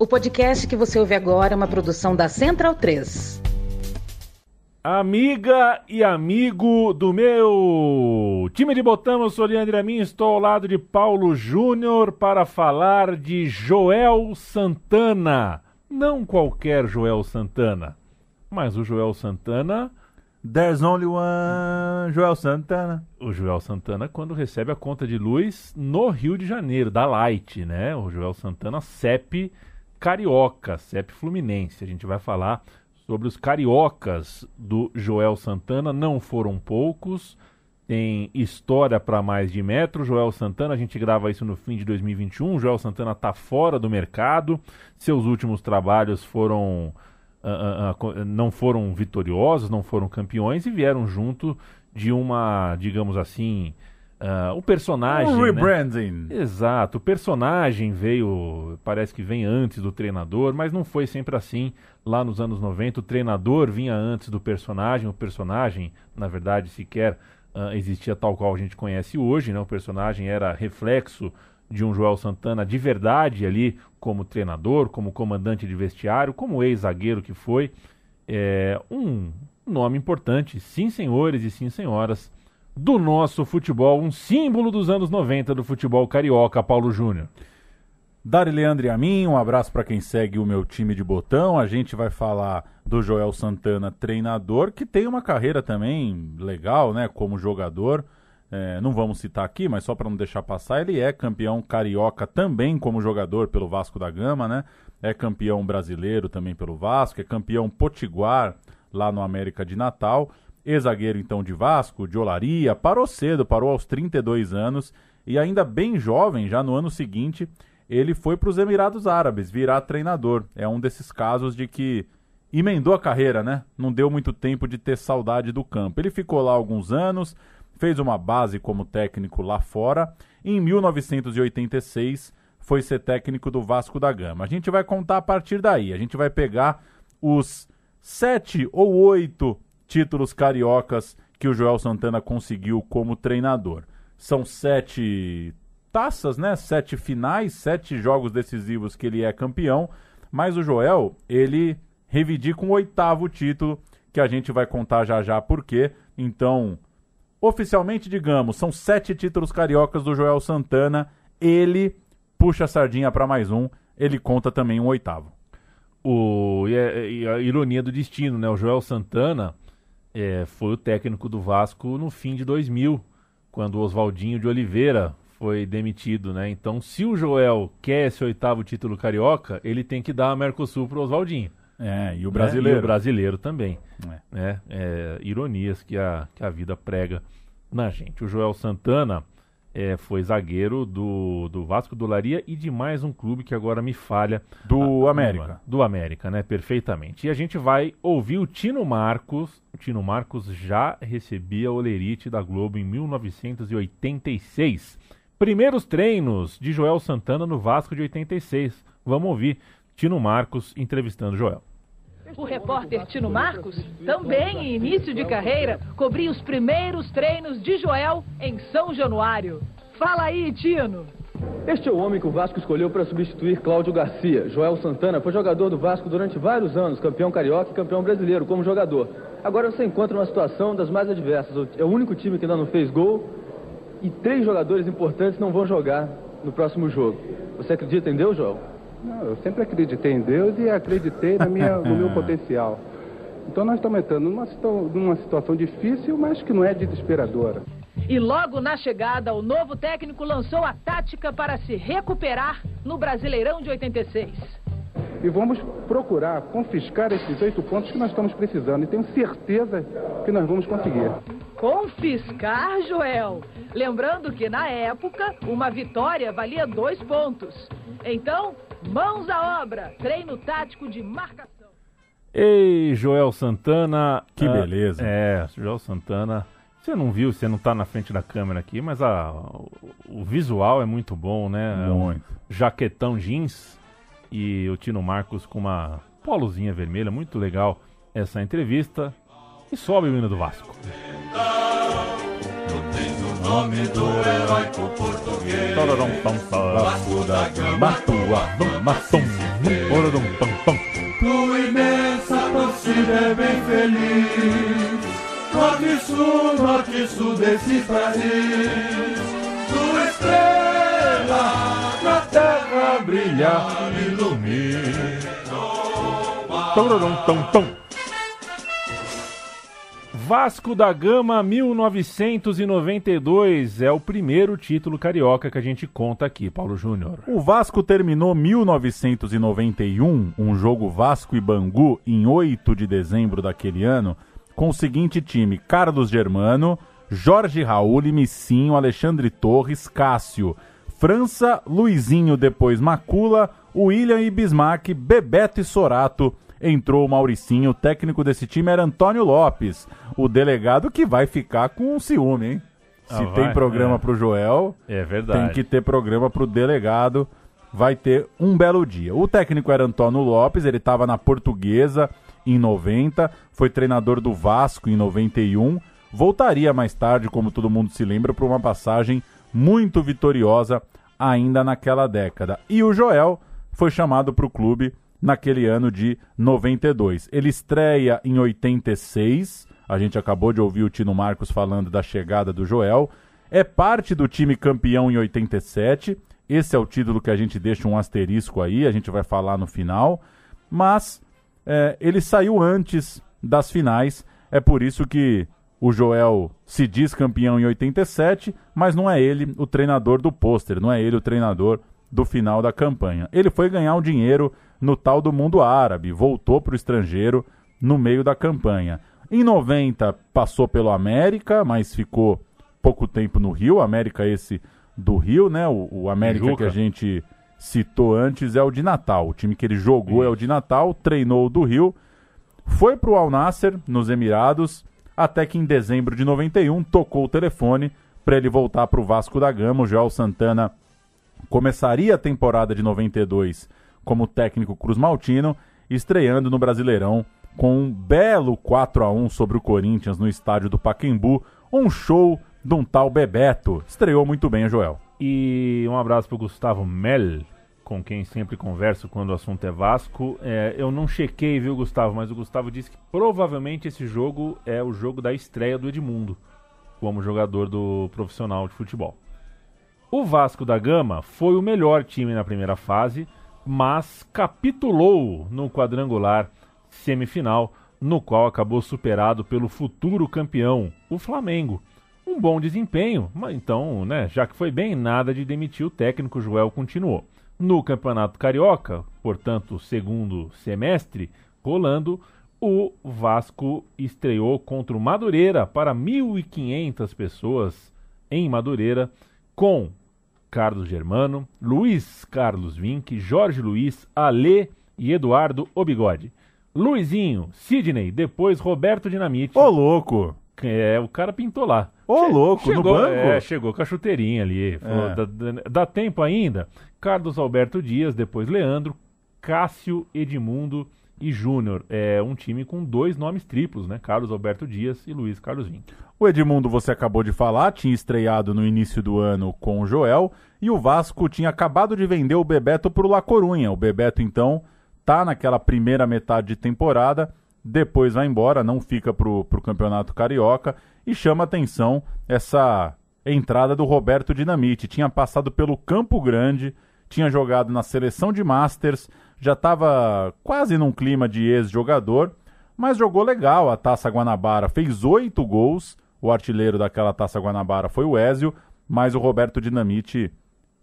O podcast que você ouve agora é uma produção da Central 3. Amiga e amigo do meu time de botão, eu sou Leandro Amin, estou ao lado de Paulo Júnior para falar de Joel Santana. Não qualquer Joel Santana, mas o Joel Santana. There's only one Joel Santana. O Joel Santana, quando recebe a conta de luz no Rio de Janeiro, da Light, né? O Joel Santana CEP Carioca, CEP Fluminense. A gente vai falar sobre os cariocas do Joel Santana. Não foram poucos, tem história para mais de metro. Joel Santana, a gente grava isso no fim de 2021. Joel Santana está fora do mercado. Seus últimos trabalhos foram uh, uh, uh, não foram vitoriosos, não foram campeões e vieram junto de uma, digamos assim, Uh, o personagem. Um né? rebranding. Né? Exato. O personagem veio, parece que vem antes do treinador, mas não foi sempre assim. Lá nos anos 90, o treinador vinha antes do personagem. O personagem, na verdade, sequer uh, existia tal qual a gente conhece hoje. Né? O personagem era reflexo de um Joel Santana de verdade ali, como treinador, como comandante de vestiário, como ex-zagueiro que foi. É, um nome importante, sim, senhores e sim, senhoras do nosso futebol, um símbolo dos anos 90 do futebol carioca, Paulo Júnior. Dari Leandro e a mim, um abraço para quem segue o meu time de botão. A gente vai falar do Joel Santana, treinador, que tem uma carreira também legal, né, como jogador. É, não vamos citar aqui, mas só para não deixar passar, ele é campeão carioca também como jogador pelo Vasco da Gama, né? É campeão brasileiro também pelo Vasco, é campeão potiguar lá no América de Natal ex-zagueiro então de Vasco, de Olaria, parou cedo, parou aos 32 anos e ainda bem jovem, já no ano seguinte, ele foi para os Emirados Árabes virar treinador. É um desses casos de que emendou a carreira, né? Não deu muito tempo de ter saudade do campo. Ele ficou lá alguns anos, fez uma base como técnico lá fora. E em 1986 foi ser técnico do Vasco da Gama. A gente vai contar a partir daí. A gente vai pegar os sete ou oito títulos cariocas que o Joel Santana conseguiu como treinador. São sete taças, né? Sete finais, sete jogos decisivos que ele é campeão. Mas o Joel, ele reivindica um oitavo título que a gente vai contar já já por quê. Então, oficialmente, digamos, são sete títulos cariocas do Joel Santana. Ele puxa a sardinha para mais um. Ele conta também um oitavo. O, e, a, é, e a ironia do destino, né? O Joel Santana é, foi o técnico do Vasco no fim de 2000, quando o Oswaldinho de Oliveira foi demitido, né? Então, se o Joel quer esse oitavo título carioca, ele tem que dar a Mercosul pro Oswaldinho. É, e o brasileiro. Né? E o brasileiro também. É. Né? É, ironias que a, que a vida prega na gente. O Joel Santana é, foi zagueiro do, do Vasco do Laria e de mais um clube que agora me falha. Do a, América. Do América, né? Perfeitamente. E a gente vai ouvir o Tino Marcos. O Tino Marcos já recebia Olerite da Globo em 1986. Primeiros treinos de Joel Santana no Vasco de 86. Vamos ouvir Tino Marcos entrevistando Joel. O repórter Tino Marcos, também em início de carreira, cobria os primeiros treinos de Joel em São Januário. Fala aí, Tino! Este é o homem que o Vasco escolheu para substituir Cláudio Garcia. Joel Santana foi jogador do Vasco durante vários anos, campeão carioca e campeão brasileiro como jogador. Agora você encontra uma situação das mais adversas. É o único time que ainda não fez gol e três jogadores importantes não vão jogar no próximo jogo. Você acredita em Deus, Joel? Não, eu sempre acreditei em Deus e acreditei na minha, no meu potencial. Então nós estamos entrando numa, numa situação difícil, mas que não é desesperadora. E logo na chegada, o novo técnico lançou a tática para se recuperar no Brasileirão de 86. E vamos procurar confiscar esses oito pontos que nós estamos precisando. E tenho certeza que nós vamos conseguir. Confiscar, Joel? Lembrando que na época, uma vitória valia dois pontos. Então, Mãos à obra, treino tático de marcação. Ei, Joel Santana. Que ah, beleza. É, Joel Santana. Você não viu, você não está na frente da câmera aqui, mas a, o, o visual é muito bom, né? Muito. É um jaquetão jeans e o Tino Marcos com uma polozinha vermelha. Muito legal essa entrevista. E sobe o hino do Vasco. Nome do heróico português. Vasco da Gama, tua maçom, tua imensa torcida é bem feliz. Norte, sul, norte, sul desse país. Tua estrela na terra brilha, ilumina. Vasco da Gama 1992 é o primeiro título carioca que a gente conta aqui, Paulo Júnior. O Vasco terminou 1991, um jogo Vasco e Bangu, em 8 de dezembro daquele ano, com o seguinte time: Carlos Germano, Jorge Raul, Missinho, Alexandre Torres, Cássio, França, Luizinho, depois Macula, William e Bismarck, Bebeto e Sorato entrou o Mauricinho. O técnico desse time era Antônio Lopes, o delegado que vai ficar com um ciúme, hein? Se Ah, tem vai? programa É. pro Joel, É verdade. tem que ter programa pro delegado. Vai ter um belo dia. O técnico era Antônio Lopes, ele estava na Portuguesa em 90, foi treinador do Vasco em 91. Voltaria mais tarde, como todo mundo se lembra, para uma passagem muito vitoriosa ainda naquela década. E o Joel foi chamado para o clube naquele ano de 92. Ele estreia em 86. A gente acabou de ouvir o Tino Marcos falando da chegada do Joel. É parte do time campeão em 87. Esse é o título que a gente deixa um asterisco aí, a gente vai falar no final. Mas é, ele saiu antes das finais. É por isso que o Joel se diz campeão em 87, mas não é ele o treinador do pôster, não é ele o treinador do final da campanha. Ele foi ganhar um dinheiro no tal do mundo árabe, voltou para o estrangeiro no meio da campanha. Em 90 passou pelo América, mas ficou pouco tempo no Rio. América esse do Rio, né? O, o América que a gente citou antes é o de Natal. O time que ele jogou é o de Natal, treinou o do Rio, foi para o Al Nasser, nos Emirados, até que em dezembro de 91 tocou o telefone para ele voltar para o Vasco da Gama. O Joel Santana começaria a temporada de 92 como técnico Cruz Maltino, estreando no Brasileirão com um belo 4 a 1 sobre o Corinthians no estádio do Pacaembu, um show de um tal Bebeto. Estreou muito bem o Joel. E um abraço pro Gustavo Mel, com quem sempre converso quando o assunto é Vasco. É, eu não chequei, viu, Gustavo, mas o Gustavo disse que provavelmente esse jogo é o jogo da estreia do Edmundo como jogador do profissional de futebol. O Vasco da Gama foi o melhor time na primeira fase, mas capitulou no quadrangular semifinal, no qual acabou superado pelo futuro campeão, o Flamengo. Um bom desempenho, mas então, né, já que foi bem, nada de demitir o técnico, Joel continuou. No Campeonato Carioca, portanto, segundo semestre, rolando, o Vasco estreou contra o Madureira para 1.500 pessoas em Madureira, com Carlos Germano, Luiz Carlos Vinck, Jorge Luiz, Alê e Eduardo Obigode. Luizinho, Sidney, depois Roberto Dinamite. Ô, louco! É, o cara pintou lá. Ô, Che- louco, no chegou, banco? É, chegou com a chuteirinha ali. Falou, É. dá, dá- tempo ainda? Carlos Alberto Dias, depois Leandro, Cássio, Edmundo e Júnior. É um time com dois nomes triplos, né? Carlos Alberto Dias e Luiz Carlos Vinck. O Edmundo, você acabou de falar, tinha estreado no início do ano com o Joel e o Vasco tinha acabado de vender o Bebeto para o La Corunha. O Bebeto, então, tá naquela primeira metade de temporada, depois vai embora, não fica pro, pro Campeonato Carioca e chama atenção essa entrada do Roberto Dinamite. Tinha passado pelo Campo Grande, tinha jogado na seleção de Masters, já estava quase num clima de ex-jogador, mas jogou legal a Taça Guanabara, fez oito gols. O artilheiro daquela Taça Guanabara foi o Ézio, mas o Roberto Dinamite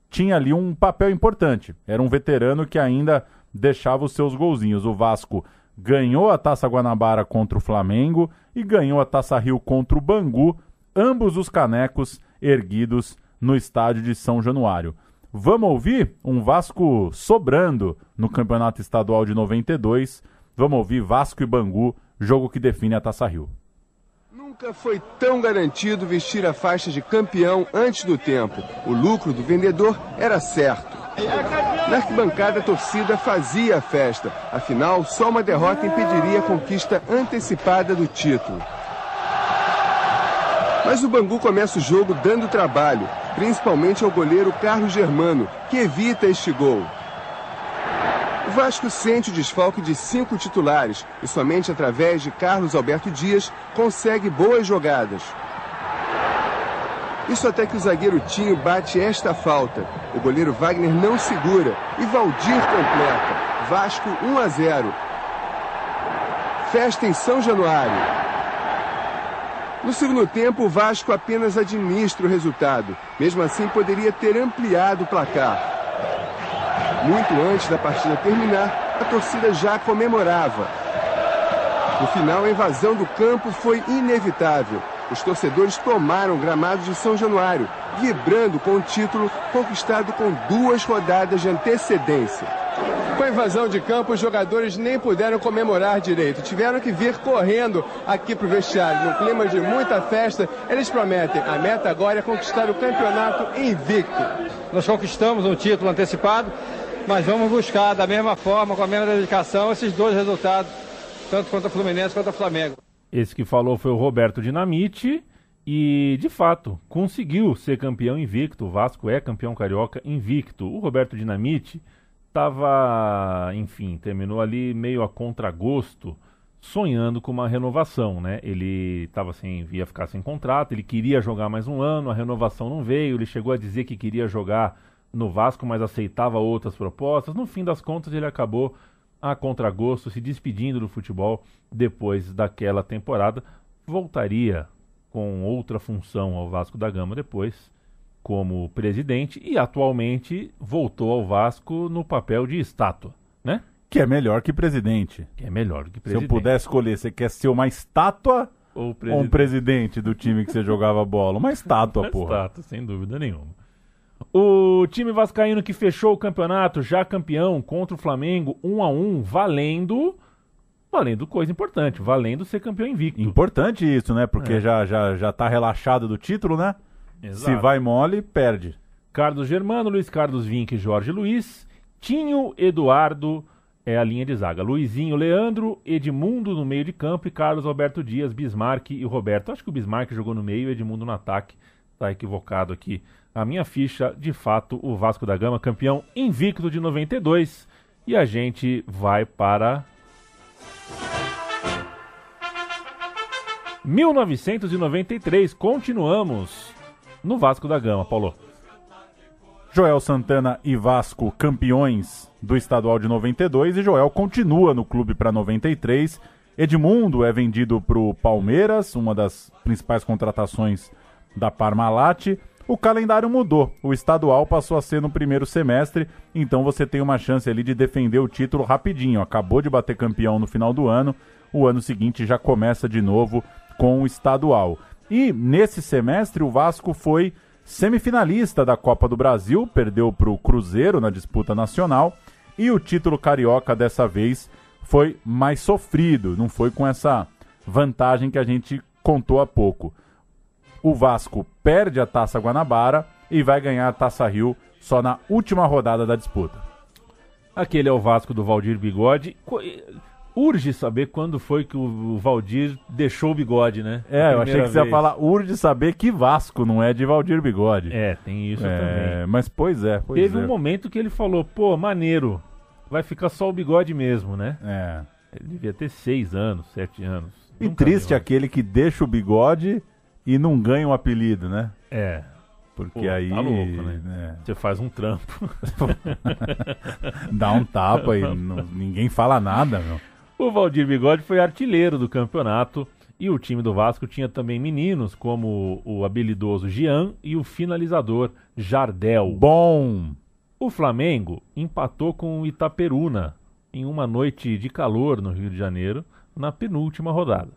tinha ali um papel importante. Era um veterano que ainda deixava os seus golzinhos. O Vasco ganhou a Taça Guanabara contra o Flamengo e ganhou a Taça Rio contra o Bangu, ambos os canecos erguidos no estádio de São Januário. Vamos ouvir um Vasco sobrando no Campeonato Estadual de 92. Vamos ouvir Vasco e Bangu, jogo que define a Taça Rio. Nunca foi tão garantido vestir a faixa de campeão antes do tempo. O lucro do vendedor era certo. Na arquibancada, a torcida fazia a festa. Afinal, só uma derrota impediria a conquista antecipada do título. Mas o Bangu começa o jogo dando trabalho, principalmente ao goleiro Carlos Germano, que evita este gol. O Vasco sente o desfalque de cinco titulares e somente através de Carlos Alberto Dias consegue boas jogadas. Isso até que o zagueiro Tinho bate esta falta. O goleiro Wagner não segura e Valdir completa. Vasco 1 a 0. Festa em São Januário. No segundo tempo, o Vasco apenas administra o resultado. Mesmo assim, poderia ter ampliado o placar. Muito antes da partida terminar, a torcida já comemorava. No final, a invasão do campo foi inevitável. Os torcedores tomaram o gramado de São Januário, vibrando com o título conquistado com duas rodadas de antecedência. Com a invasão de campo, os jogadores nem puderam comemorar direito. Tiveram que vir correndo aqui para o vestiário. No clima de muita festa, eles prometem. A meta agora é conquistar o campeonato invicto. Nós conquistamos um título antecipado, mas vamos buscar da mesma forma, com a mesma dedicação, esses dois resultados, tanto contra o Fluminense quanto o Flamengo. Esse que falou foi o Roberto Dinamite. E, de fato, conseguiu ser campeão invicto. O Vasco é campeão carioca invicto. O Roberto Dinamite estava, enfim, terminou ali meio a contragosto, sonhando com uma renovação, né? Ele estava sem, ia ficar sem contrato, ele queria jogar mais um ano, a renovação não veio, ele chegou a dizer que queria jogar no Vasco, mas aceitava outras propostas. No fim das contas, ele acabou a contragosto, se despedindo do futebol depois daquela temporada. Voltaria com outra função ao Vasco da Gama depois, como presidente e atualmente voltou ao Vasco no papel de estátua, né? Que é melhor que presidente. Que é melhor que presidente. Se eu puder escolher, você quer ser uma estátua ou, ou um presidente do time que você jogava bola? Uma estátua, uma porra. Estátua, sem dúvida nenhuma. O time vascaíno que fechou o campeonato, já campeão, contra o Flamengo, 1 a 1 valendo valendo coisa importante, valendo ser campeão invicto. Importante isso, né? Porque é. já, já, já tá relaxado do título, né? Exato. Se vai mole, perde. Carlos Germano, Luiz Carlos Vinck, Jorge Luiz, Tinho, Eduardo é a linha de zaga. Luizinho, Leandro, Edmundo no meio de campo e Carlos Alberto Dias, Bismarck e Roberto. Acho que o Bismarck jogou no meio e Edmundo no ataque. Tá equivocado aqui. A minha ficha, de fato, o Vasco da Gama, campeão invicto de 92. E a gente vai para 1993. Continuamos no Vasco da Gama, Paulo. Joel Santana e Vasco campeões do estadual de 92 e Joel continua no clube para 93. Edmundo é vendido para o Palmeiras, uma das principais contratações da Parmalat. O calendário mudou, o estadual passou a ser no primeiro semestre, então você tem uma chance ali de defender o título rapidinho. Acabou de bater campeão no final do ano, o ano seguinte já começa de novo com o estadual. E nesse semestre o Vasco foi semifinalista da Copa do Brasil, perdeu para o Cruzeiro na disputa nacional. E o título carioca dessa vez foi mais sofrido, não foi com essa vantagem que a gente contou há pouco. O Vasco perde a Taça Guanabara e vai ganhar a Taça Rio só na última rodada da disputa. Aquele é o Vasco do Valdir Bigode urge saber quando foi que o Valdir deixou o bigode, né? É, eu achei que você ia falar urge saber que Vasco não é de Valdir Bigode. É, tem isso é, também. Mas pois é, pois Teve é. um momento que ele falou, pô, maneiro, vai ficar só o bigode mesmo, né? É. Ele devia ter seis anos, sete anos. E Nunca triste aquele que deixa o bigode e não ganha um apelido, né? É. Porque Pô, aí. Tá louco, né? É. Você faz um trampo. Dá um tapa e não, ninguém fala nada, meu. O Valdir Bigode foi artilheiro do campeonato e o time do Vasco tinha também meninos como o habilidoso Jean e o finalizador Jardel. Bom! O Flamengo empatou com o Itaperuna em uma noite de calor no Rio de Janeiro na penúltima rodada.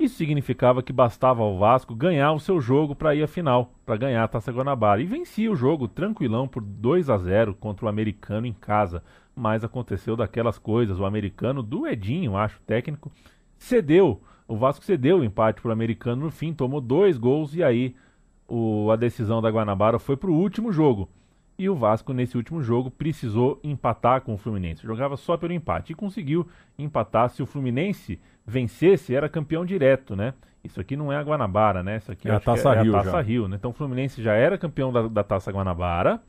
Isso significava que bastava ao Vasco ganhar o seu jogo para ir à final, para ganhar a Taça Guanabara. E vencia o jogo tranquilão por 2 a 0 contra o americano em casa mas aconteceu daquelas coisas. O americano, do Edinho, acho, técnico, cedeu. O Vasco cedeu o empate para o americano no fim, tomou dois gols e aí o, a decisão da Guanabara foi para o último jogo. E o Vasco, nesse último jogo, precisou empatar com o Fluminense. Jogava só pelo empate e conseguiu empatar. Se o Fluminense vencesse, era campeão direto, né? Isso aqui não é a Guanabara, né? Isso aqui É a que Taça é, Rio a Taça. Rio, né? Então o Fluminense já era campeão da, da Taça Guanabara.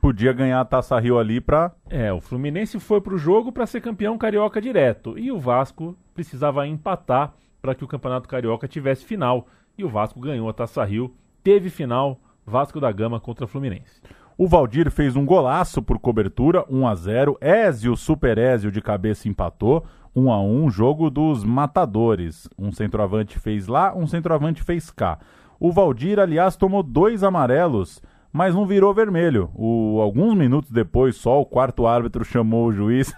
Podia ganhar a Taça Rio ali pra. É, o Fluminense foi pro jogo para ser campeão carioca direto. E o Vasco precisava empatar para que o Campeonato Carioca tivesse final. E o Vasco ganhou a Taça Rio. Teve final Vasco da Gama contra o Fluminense. O Valdir fez um golaço por cobertura, 1 a 0 Ézio, Super Ézio de cabeça empatou, 1 a 1 jogo dos matadores. Um centroavante fez lá, um centroavante fez cá. O Valdir, aliás, tomou dois amarelos, mas não virou vermelho. O, alguns minutos depois, só o quarto árbitro chamou o juiz.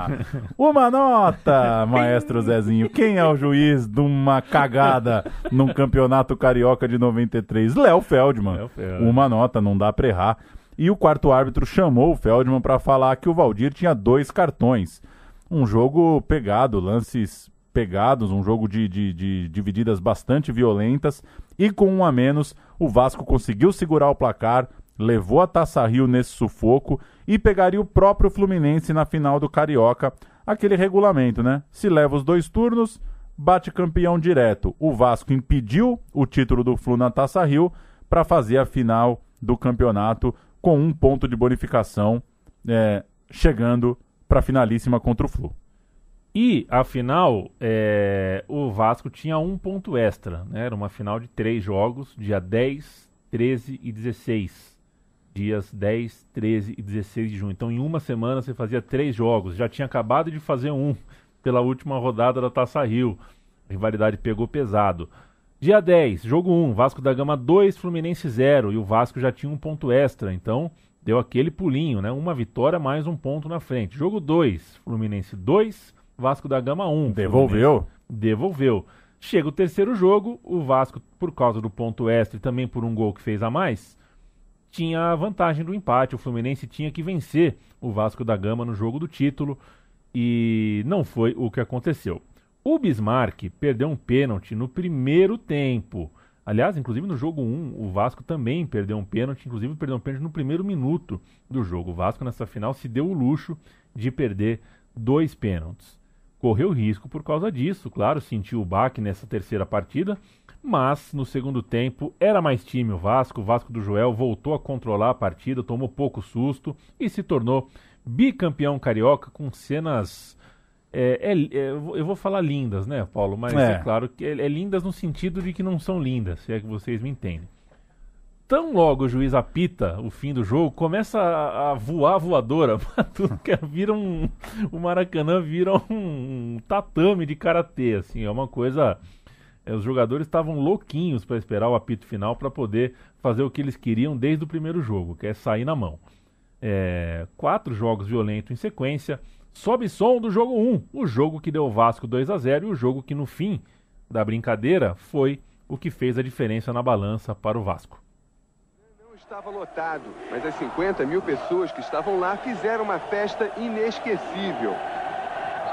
uma nota, maestro Zezinho. Quem é o juiz de uma cagada num campeonato carioca de 93? Léo Feldman. Léo Feldman. Uma nota, não dá pra errar. E o quarto árbitro chamou o Feldman para falar que o Valdir tinha dois cartões. Um jogo pegado, lances pegados, um jogo de, de, de divididas bastante violentas. E com um a menos, o Vasco conseguiu segurar o placar, levou a Taça Rio nesse sufoco e pegaria o próprio Fluminense na final do Carioca. Aquele regulamento, né? Se leva os dois turnos, bate campeão direto. O Vasco impediu o título do Flu na Taça Rio para fazer a final do campeonato com um ponto de bonificação, é, chegando para a finalíssima contra o Flu. E a final, é, o Vasco tinha um ponto extra, né? Era uma final de três jogos, dia 10, 13 e 16. Dias 10, 13 e 16 de junho. Então, em uma semana você fazia três jogos. Já tinha acabado de fazer um pela última rodada da Taça Rio. A rivalidade pegou pesado. Dia 10, jogo 1, Vasco da Gama 2, Fluminense 0. E o Vasco já tinha um ponto extra, então deu aquele pulinho, né? Uma vitória mais um ponto na frente. Jogo 2, Fluminense 2, Vasco da Gama 1. Devolveu. Fluminense Devolveu. Chega o terceiro jogo, o Vasco, por causa do ponto extra e também por um gol que fez a mais, tinha a vantagem do empate. O Fluminense tinha que vencer o Vasco da Gama no jogo do título e não foi o que aconteceu. O Bismarck perdeu um pênalti no primeiro tempo. Aliás, inclusive no jogo 1, o Vasco também perdeu um pênalti, inclusive perdeu um pênalti no primeiro minuto do jogo. O Vasco nessa final se deu o luxo de perder dois pênaltis. Correu risco por causa disso, claro, sentiu o baque nessa terceira partida, mas no segundo tempo era mais time o Vasco. O Vasco do Joel voltou a controlar a partida, tomou pouco susto e se tornou bicampeão carioca com cenas. É, é- é, eu vou- falar lindas, né, Paulo? Mas é, É. claro que é, é lindas no sentido de que não são lindas, se é que vocês me entendem. Tão logo o juiz apita o fim do jogo, começa a, a voar a voadora, tudo que é- vira um, o Maracanã vira um, tatame de karatê, assim, é uma coisa. os jogadores estavam louquinhos para esperar o apito final para poder fazer o que eles queriam desde o primeiro jogo, que é sair na mão. Quatro jogos violentos em sequência. Sobe som do jogo 1, o jogo que deu o Vasco 2 a 0 e o jogo que no fim da brincadeira foi o que fez a diferença na balança para o Vasco. Não estava lotado, mas as 50 mil pessoas que estavam lá fizeram uma festa inesquecível.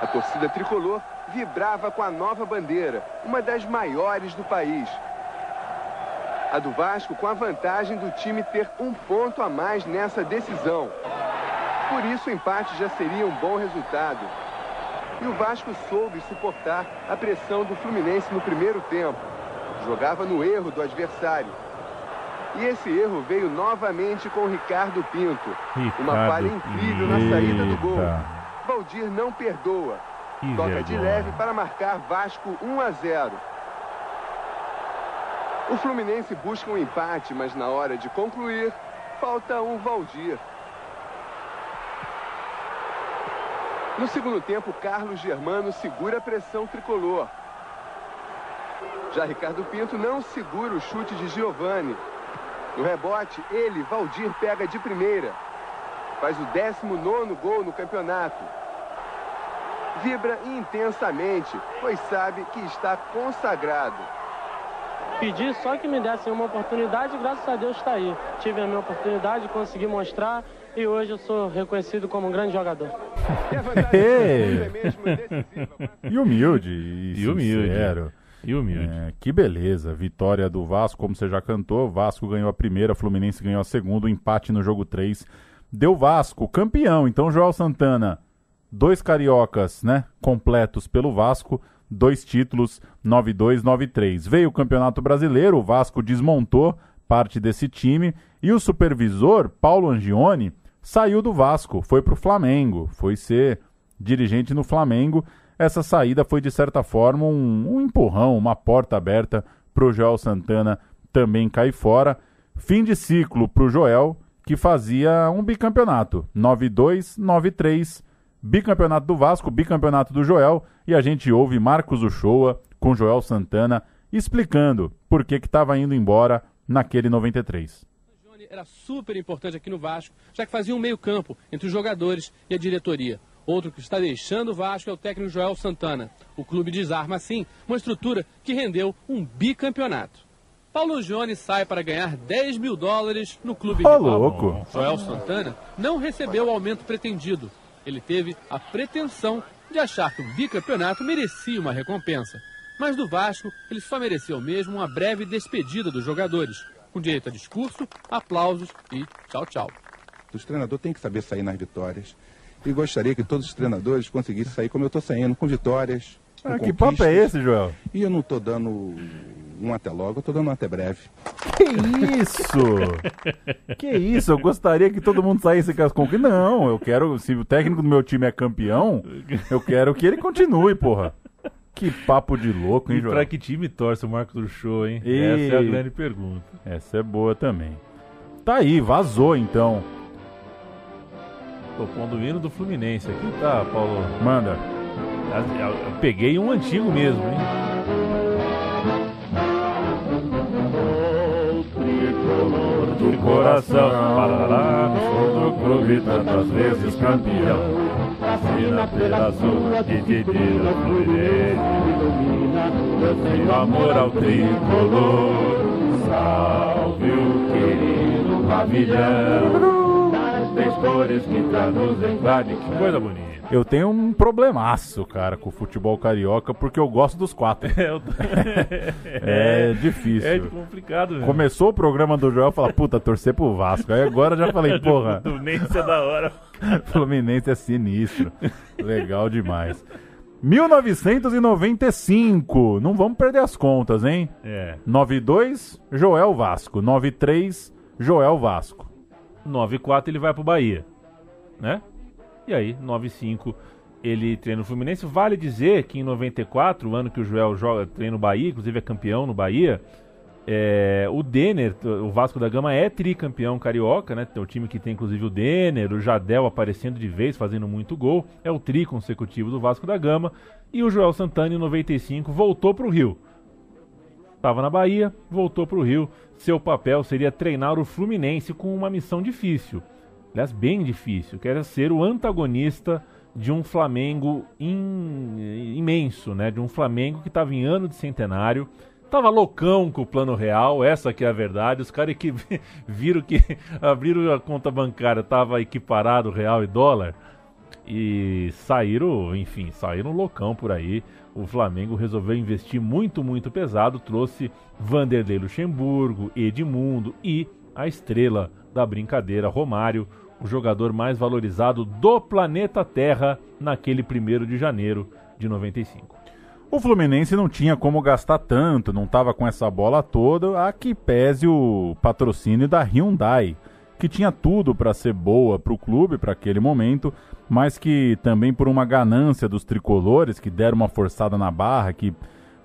A torcida tricolor vibrava com a nova bandeira, uma das maiores do país. A do Vasco com a vantagem do time ter um ponto a mais nessa decisão. Por isso o empate já seria um bom resultado. E o Vasco soube suportar a pressão do Fluminense no primeiro tempo. Jogava no erro do adversário. E esse erro veio novamente com o Ricardo Pinto. Uma Ricardo falha incrível na saída do gol. Valdir não perdoa. Que Toca de vergonha. leve para marcar Vasco 1 a 0. O Fluminense busca um empate, mas na hora de concluir, falta um Valdir. No segundo tempo, Carlos Germano segura a pressão tricolor. Já Ricardo Pinto não segura o chute de Giovani. No rebote, ele, Valdir, pega de primeira. Faz o 19º gol no campeonato. Vibra intensamente, pois sabe que está consagrado. Pedi só que me dessem uma oportunidade e graças a Deus está aí. Tive a minha oportunidade, consegui mostrar e hoje eu sou reconhecido como um grande jogador. E é mesmo decisiva. mas- E humilde. E, E humilde. E humilde. É, que beleza. Vitória do Vasco, como você já cantou. Vasco ganhou a primeira, Fluminense ganhou a segunda. O empate no jogo 3 deu Vasco, campeão. Então, Joel Santana, dois cariocas, né, completos pelo Vasco, dois títulos, 9-2, 9-3. Veio o Campeonato Brasileiro, o Vasco desmontou parte desse time e o supervisor, Paulo Angione, saiu do Vasco, foi para o Flamengo, foi ser dirigente no Flamengo. Essa saída foi, de certa forma, um, um empurrão, uma porta aberta para o Joel Santana também cair fora. Fim de ciclo para o Joel, que fazia um bicampeonato, 9-2, 9-3, bicampeonato do Vasco, bicampeonato do Joel, e a gente ouve Marcos Uchoa com Joel Santana explicando por que estava indo embora naquele 93 era super importante aqui no Vasco, já que fazia um meio-campo entre os jogadores e a diretoria. Outro que está deixando o Vasco é o técnico Joel Santana. O clube desarma, assim, uma estrutura que rendeu um bicampeonato. Paulo Jones sai para ganhar 10 mil dólares no clube oh, rival. louco! Joel Santana não recebeu o aumento pretendido. Ele teve a pretensão de achar que o bicampeonato merecia uma recompensa. Mas do Vasco, ele só mereceu mesmo uma breve despedida dos jogadores com direito a discurso, aplausos e tchau, tchau. Os treinadores têm que saber sair nas vitórias. E gostaria que todos os treinadores conseguissem sair como eu estou saindo, com vitórias. Com ah, que papo é esse, Joel? E eu não estou dando um até logo, eu estou dando um até breve. Que isso? que isso? Eu gostaria que todo mundo saísse com as conquistas. Não, eu quero. Se o técnico do meu time é campeão, eu quero que ele continue, porra. Que papo de louco, hein, E pra que time torce o Marcos do Show, hein? E... Essa é a grande pergunta. Essa é boa também. Tá aí, vazou então. Tô pondo o hino do Fluminense aqui, tá, Paulo? Manda. Eu peguei um antigo mesmo, hein? do coração, parará, do clube tantas vezes campeão assina pela e dividida fluidez. Eu tenho amor ao tricolor, salve o querido pavilhão. Das três cores que traduzem Vale, que coisa bonita. Eu tenho um problemaço, cara, com o futebol carioca, porque eu gosto dos quatro. é difícil. É complicado, velho. Começou o programa do Joel, fala, puta, torcer pro Vasco. Aí agora já falei, porra. Fluminense é da hora. Fluminense é sinistro. Legal demais. 1995. Não vamos perder as contas, hein? É. 92, Joel Vasco. 93, Joel Vasco. 94 ele vai pro Bahia, né? E aí, 9-5, ele treina no Fluminense. Vale dizer que em 94, o ano que o Joel joga, treina no Bahia, inclusive é campeão no Bahia, é, o Denner, o Vasco da Gama é tricampeão carioca, né? Tem o time que tem inclusive o Denner, o Jadel aparecendo de vez, fazendo muito gol. É o tri consecutivo do Vasco da Gama. E o Joel Santana, em 95, voltou para o Rio. Estava na Bahia, voltou para o Rio. Seu papel seria treinar o Fluminense com uma missão difícil aliás, bem difícil, que era ser o antagonista de um Flamengo in, imenso, né? De um Flamengo que estava em ano de centenário, tava loucão com o plano real, essa que é a verdade. Os caras que viram que abriram a conta bancária, tava equiparado real e dólar e saíram, enfim, saíram loucão por aí. O Flamengo resolveu investir muito, muito pesado, trouxe Vanderlei Luxemburgo, Edmundo e a estrela da brincadeira, Romário, o jogador mais valorizado do planeta Terra naquele 1 de janeiro de 95. O Fluminense não tinha como gastar tanto, não estava com essa bola toda, a que pese o patrocínio da Hyundai, que tinha tudo para ser boa para o clube para aquele momento, mas que também por uma ganância dos tricolores que deram uma forçada na barra, que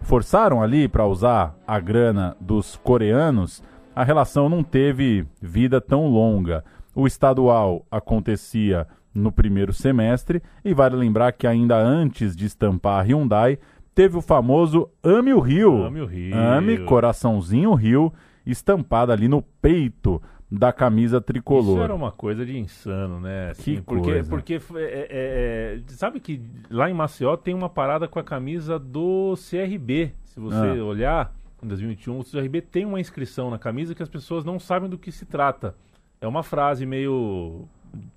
forçaram ali para usar a grana dos coreanos, a relação não teve vida tão longa. O estadual acontecia no primeiro semestre e vale lembrar que ainda antes de estampar a Hyundai, teve o famoso Ame o Rio. Ame o Rio. Ame, coraçãozinho Rio, estampado ali no peito da camisa tricolor. Isso era uma coisa de insano, né? Assim, que porque, coisa. Porque, é, é, é, sabe que lá em Maceió tem uma parada com a camisa do CRB. Se você ah. olhar, em 2021, o CRB tem uma inscrição na camisa que as pessoas não sabem do que se trata. É uma frase meio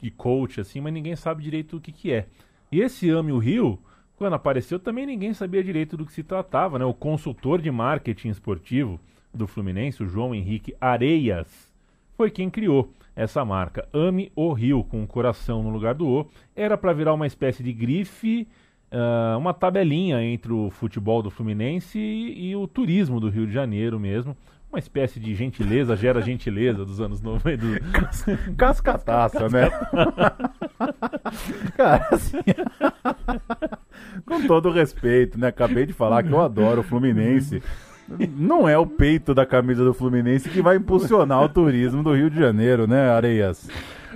de coach, assim, mas ninguém sabe direito o que, que é. E esse Ame o Rio, quando apareceu, também ninguém sabia direito do que se tratava, né? O consultor de marketing esportivo do Fluminense, o João Henrique Areias, foi quem criou. essa marca. Ame o Rio, com um coração no lugar do O. Era para virar uma espécie de grife, uh, uma tabelinha entre o futebol do Fluminense e, e, o turismo do Rio de Janeiro mesmo. Uma espécie de gentileza gera gentileza dos anos 90. Do... Cascataça, né? Cara, assim. com todo respeito, né? Acabei de falar que eu adoro o Fluminense. Não é o peito da camisa do Fluminense que vai impulsionar o turismo do Rio de Janeiro, né, Areias?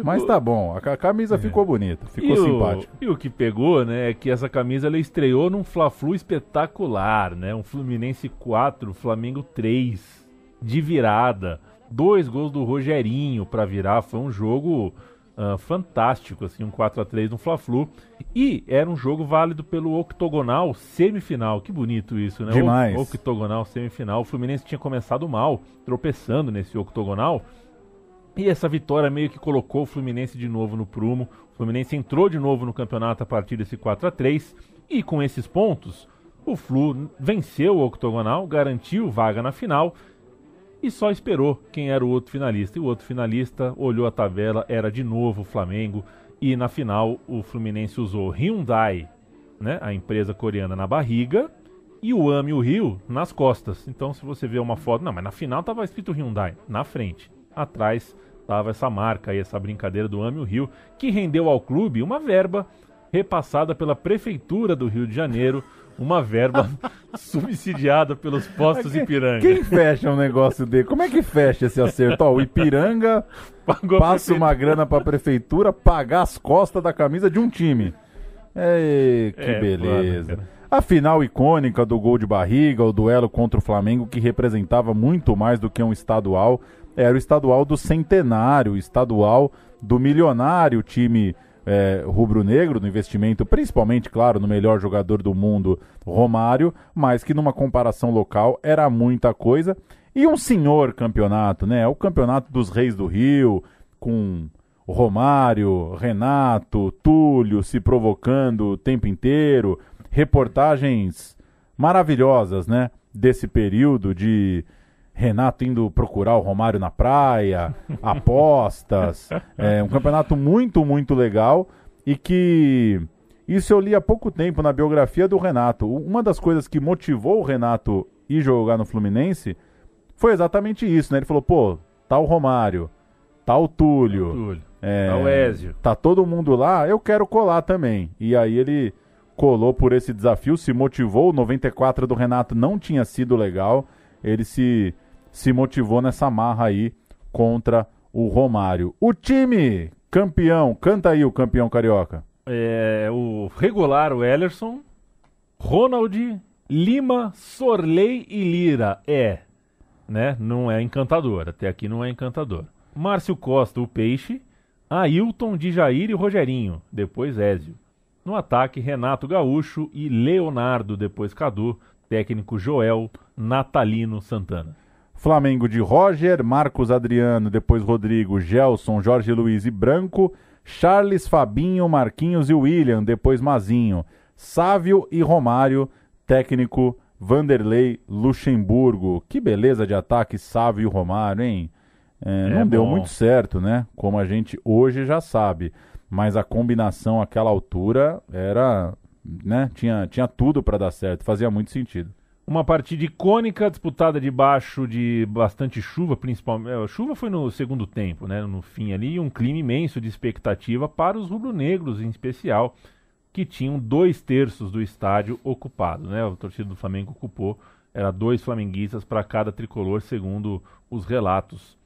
Mas tá bom, a camisa é. ficou bonita, ficou e simpática. O, e o que pegou, né, é que essa camisa ela estreou num Fla-Flu espetacular, né? Um Fluminense 4, Flamengo 3, de virada. Dois gols do Rogerinho para virar, foi um jogo uh, fantástico, assim, um 4 a 3 no Fla-Flu. E era um jogo válido pelo octogonal semifinal. Que bonito isso, né? Demais. O, octogonal semifinal. O Fluminense tinha começado mal, tropeçando nesse octogonal. E essa vitória meio que colocou o Fluminense de novo no prumo. O Fluminense entrou de novo no campeonato a partir desse 4 a 3 e com esses pontos, o Flu venceu o octogonal, garantiu vaga na final e só esperou quem era o outro finalista. E o outro finalista olhou a tabela, era de novo o Flamengo. E na final o Fluminense usou Hyundai, né, a empresa coreana, na barriga e o Ame o Rio nas costas. Então se você vê uma foto, não, mas na final estava escrito Hyundai, na frente. Atrás estava essa marca aí, essa brincadeira do Ame o Rio, que rendeu ao clube uma verba repassada pela Prefeitura do Rio de Janeiro uma verba subsidiada pelos postos Ipiranga. Quem fecha um negócio dele? Como é que fecha esse acerto? Ó, o Ipiranga Pagou passa uma grana para a prefeitura pagar as costas da camisa de um time. Ei, que é, beleza. Claro, a final icônica do gol de barriga, o duelo contra o Flamengo, que representava muito mais do que um estadual, era o estadual do centenário, o estadual do milionário time é, rubro-negro, no investimento, principalmente, claro, no melhor jogador do mundo, Romário, mas que numa comparação local era muita coisa. E um senhor campeonato, né? O campeonato dos Reis do Rio, com Romário, Renato, Túlio se provocando o tempo inteiro, reportagens maravilhosas, né? Desse período de Renato indo procurar o Romário na praia, apostas. É um campeonato muito, muito legal e que. Isso eu li há pouco tempo na biografia do Renato. Uma das coisas que motivou o Renato ir jogar no Fluminense foi exatamente isso, né? Ele falou, pô, tá o Romário, tá o Túlio, tá o Túlio é, tá o. Tá todo mundo lá, eu quero colar também. E aí ele colou por esse desafio, se motivou. O 94 do Renato não tinha sido legal. Ele se se motivou nessa marra aí contra o Romário. O time campeão, canta aí o campeão carioca. É o regular, o Ellerson, Ronald, Lima, Sorley e Lira. É, né? Não é encantador. Até aqui não é encantador. Márcio Costa, o Peixe. Ailton, Jair e Rogerinho. Depois Ézio. No ataque, Renato Gaúcho e Leonardo. Depois Cadu. Técnico Joel Natalino Santana. Flamengo de Roger, Marcos Adriano, depois Rodrigo, Gelson, Jorge Luiz e Branco, Charles, Fabinho, Marquinhos e William, depois Mazinho, Sávio e Romário, técnico Vanderlei Luxemburgo. Que beleza de ataque, Sávio e Romário, hein? É, é não deu muito certo, né? Como a gente hoje já sabe. Mas a combinação àquela altura era, né? Tinha, tinha tudo para dar certo, fazia muito sentido. Uma partida icônica disputada debaixo de bastante chuva, principalmente. A chuva foi no segundo tempo, né? No fim ali, um clima imenso de expectativa para os rubro-negros em especial, que tinham dois terços do estádio ocupado, né? A torcida do Flamengo ocupou, era dois flamenguistas para cada tricolor, segundo os relatos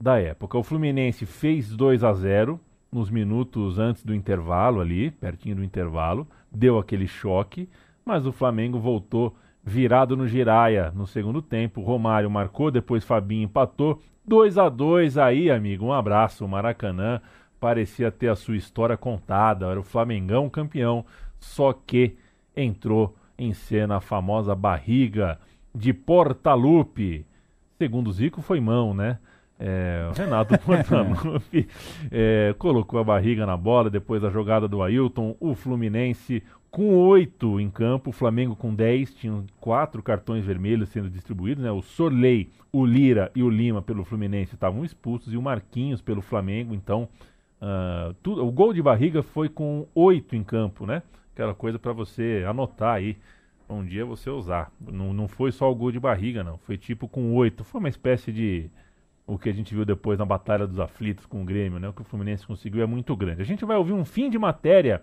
da época. O Fluminense fez 2 a 0 nos minutos antes do intervalo ali, pertinho do intervalo, deu aquele choque, mas o Flamengo voltou virado no Giraia no segundo tempo. Romário marcou, depois Fabinho empatou. 2 a 2 aí, amigo. Um abraço. O Maracanã parecia ter a sua história contada. Era o Flamengão campeão, só que entrou em cena a famosa barriga de Portalupe. Segundo Zico, foi mão, né? É, o Renato Portaluppi é, colocou a barriga na bola depois da jogada do Ailton. O Fluminense com oito em campo, o Flamengo com dez, tinham quatro cartões vermelhos sendo distribuídos, né? O Sorley, o Lira e o Lima pelo Fluminense estavam expulsos e o Marquinhos pelo Flamengo, então uh, tudo, o gol de barriga foi com oito em campo, né? Aquela coisa para você anotar aí, um dia você usar. Não, não foi só o gol de barriga, não, foi tipo com oito, foi uma espécie de o que a gente viu depois na Batalha dos Aflitos com o Grêmio, né? O que o Fluminense conseguiu é muito grande. A gente vai ouvir um fim de matéria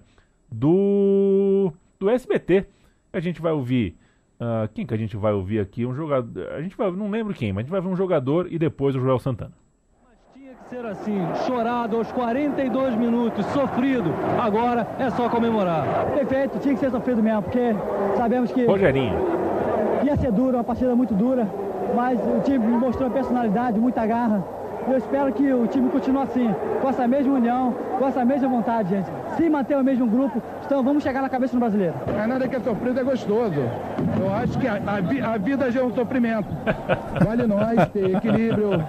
do, do SBT. A gente vai ouvir. Uh, quem que a gente vai ouvir aqui? Um jogador. A gente vai. Não lembro quem, mas a gente vai ver um jogador e depois o Joel Santana. Tinha que ser assim, chorado aos 42 minutos, sofrido. Agora é só comemorar. Perfeito, tinha que ser sofrido mesmo, porque sabemos que. Rogerinho. Ia ser dura, uma partida muito dura, mas o time mostrou personalidade, muita garra. Eu espero que o time continue assim, com essa mesma união, com essa mesma vontade, gente. Se manter o mesmo grupo, então vamos chegar na cabeça do brasileiro. É nada que é sofrido, é gostoso. Eu acho que a, a, a vida já é um sofrimento. Vale nós ter equilíbrio,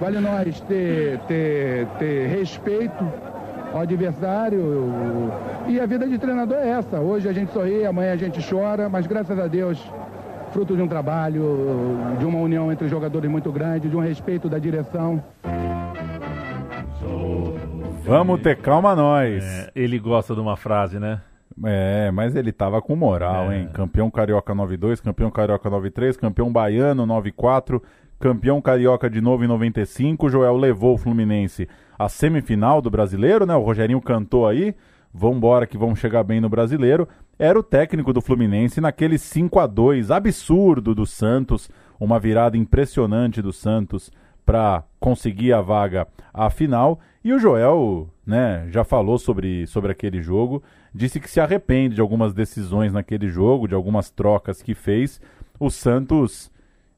vale nós ter, ter, ter respeito ao adversário. E a vida de treinador é essa. Hoje a gente sorri, amanhã a gente chora, mas graças a Deus fruto de um trabalho, de uma união entre os jogadores muito grande, de um respeito da direção. Vamos ter calma nós. É, ele gosta de uma frase, né? É, mas ele tava com moral, é. hein? Campeão carioca 92, campeão carioca 93, campeão baiano 94, campeão carioca de novo em 95. O Joel levou o Fluminense à semifinal do brasileiro, né? O Rogerinho cantou aí. Vambora que vamos chegar bem no brasileiro era o técnico do Fluminense naquele 5 a 2 absurdo do Santos, uma virada impressionante do Santos para conseguir a vaga à final. E o Joel, né, já falou sobre, sobre aquele jogo, disse que se arrepende de algumas decisões naquele jogo, de algumas trocas que fez. O Santos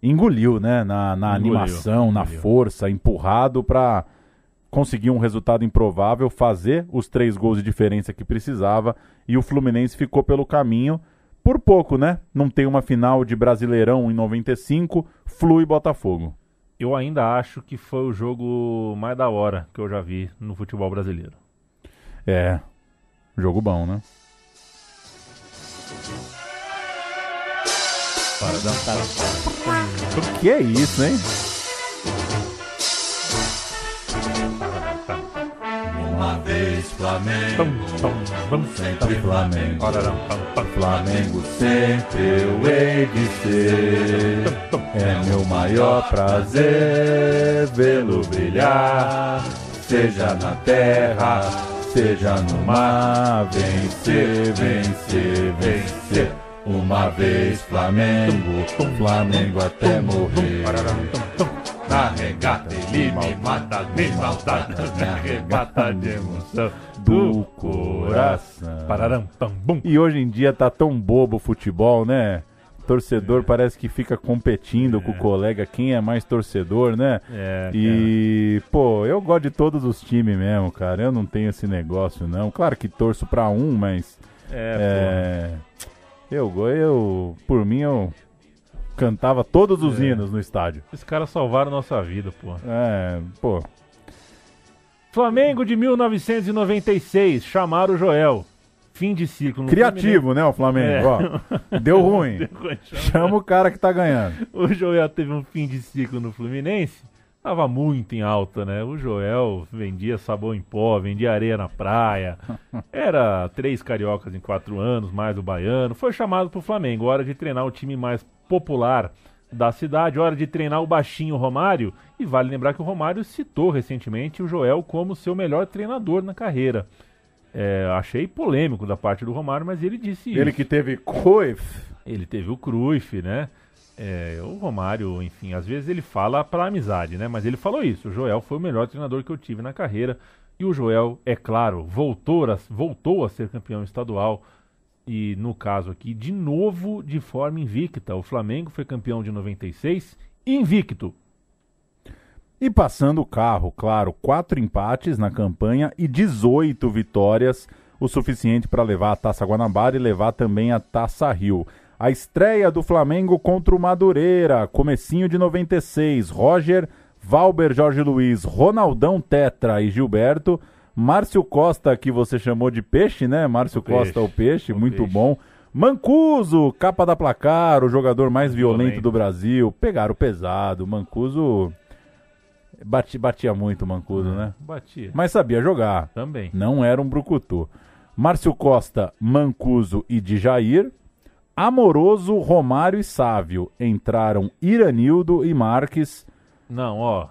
engoliu, né, na, na engoliu, animação, engoliu. na força, empurrado para conseguir um resultado improvável, fazer os três gols de diferença que precisava e o Fluminense ficou pelo caminho por pouco, né? Não tem uma final de Brasileirão em 95, flui Botafogo. Eu ainda acho que foi o jogo mais da hora que eu já vi no futebol brasileiro. É, jogo bom, né? O que é isso, hein? Uma vez Flamengo, sempre Flamengo. Flamengo sempre eu hei de ser. É meu maior prazer vê-lo brilhar, seja na terra, seja no mar. Vencer, vencer, vencer. Uma vez Flamengo, Flamengo até morrer. Na regata ele me mata de maldade, na regata de emoção do coração. Pararam, pam, bum. E hoje em dia tá tão bobo o futebol, né? Torcedor é. parece que fica competindo é. com o colega quem é mais torcedor, né? É, e, pô, eu gosto de todos os times mesmo, cara. Eu não tenho esse negócio, não. Claro que torço pra um, mas. É, é eu, eu, por mim, eu cantava todos os é. hinos no estádio. Esses caras salvaram nossa vida, pô. É, pô. Flamengo de 1996, chamaram o Joel. Fim de ciclo. Criativo, Flamengo. né, o Flamengo? É. Ó, deu ruim. deu ruim Chama o cara que tá ganhando. O Joel teve um fim de ciclo no Fluminense. Tava muito em alta, né? O Joel vendia sabão em pó, vendia areia na praia. Era três cariocas em quatro anos, mais o baiano. Foi chamado pro Flamengo. Hora de treinar o time mais popular da cidade. Hora de treinar o baixinho Romário. E vale lembrar que o Romário citou recentemente o Joel como seu melhor treinador na carreira. É, achei polêmico da parte do Romário, mas ele disse ele isso. Ele que teve Cruyff. Ele teve o Cruyff, né? É, o Romário, enfim, às vezes ele fala para amizade, né? Mas ele falou isso. O Joel foi o melhor treinador que eu tive na carreira. E o Joel, é claro, voltou a, voltou a ser campeão estadual. E no caso aqui, de novo de forma invicta. O Flamengo foi campeão de 96, invicto. E passando o carro, claro, quatro empates na campanha e 18 vitórias, o suficiente para levar a Taça Guanabara e levar também a Taça Rio. A estreia do Flamengo contra o Madureira, comecinho de 96. Roger Valber, Jorge Luiz, Ronaldão Tetra e Gilberto. Márcio Costa, que você chamou de peixe, né? Márcio O Costa, peixe, o peixe, o muito peixe. bom. Mancuso, capa da placar, o jogador mais violento, Violento. do Brasil. Pegaram pesado. Mancuso. Bati, batia muito o Mancuso, né? Batia. Mas sabia jogar. Também. Não era um brucutu. Márcio Costa, Mancuso e Djair. Amoroso, Romário e Sávio. Entraram Iranildo e Marques. Não, ó.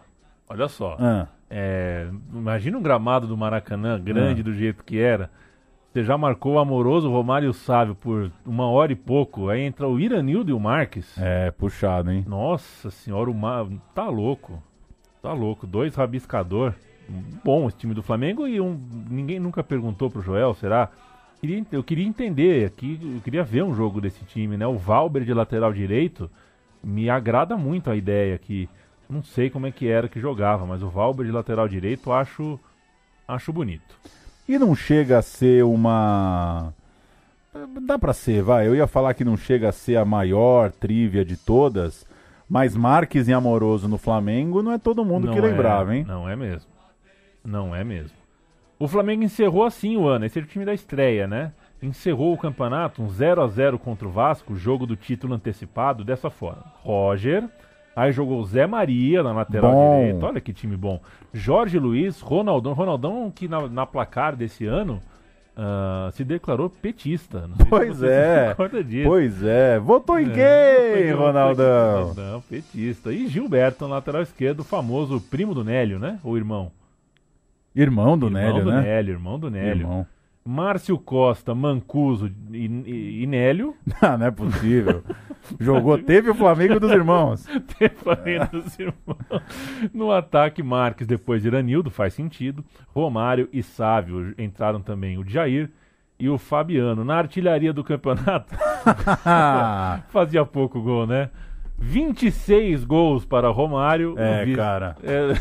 Olha só. Ah. É, imagina um gramado do Maracanã, grande Ah. do jeito que era. Você já marcou o Amoroso, Romário Sávio por uma hora e pouco. Aí entra o Iranildo e o Marques. É, puxado, hein? Nossa senhora, o Mar... tá louco. Tá louco. Dois rabiscador. Bom esse time do Flamengo e um... ninguém nunca perguntou pro Joel, será? Eu queria entender aqui, eu queria ver um jogo desse time, né? O Valber de lateral direito me agrada muito a ideia aqui. Não sei como é que era que jogava, mas o Valber de lateral direito acho acho bonito. E não chega a ser uma. Dá pra ser, vai. Eu ia falar que não chega a ser a maior trívia de todas, mas Marques e Amoroso no Flamengo não é todo mundo que Não é- lembrava, hein? Não é mesmo. Não é mesmo. O Flamengo encerrou assim o ano. Esse é o time da estreia, né? Encerrou o campeonato um 0 a 0 contra o Vasco, jogo do título antecipado dessa forma. Roger, aí jogou Zé Maria na lateral Bom. direita. Olha que time bom. Jorge Luiz, Ronaldão, Ronaldão que na, na placar desse ano ah, se declarou petista. Se Pois é. Pois é. Votou em É, quem, votou Ronaldão? Ronaldão, petista. E Gilberto, na lateral esquerdo, o famoso primo do Nélio, né? Ou irmão? Irmão do irmão Nélio, do né? Nélio, irmão do Nélio. Irmão. Márcio Costa, Mancuso e, e- e Nélio. Ah, não é possível. Jogou, teve o Flamengo dos irmãos. Teve Flamengo dos irmãos. No ataque, Marques, depois de Iranildo, faz sentido. Romário e Sávio entraram também o Jair e o Fabiano. Na artilharia do campeonato, fazia pouco gol, né? 26 gols para Romário. É, o vice- cara. É,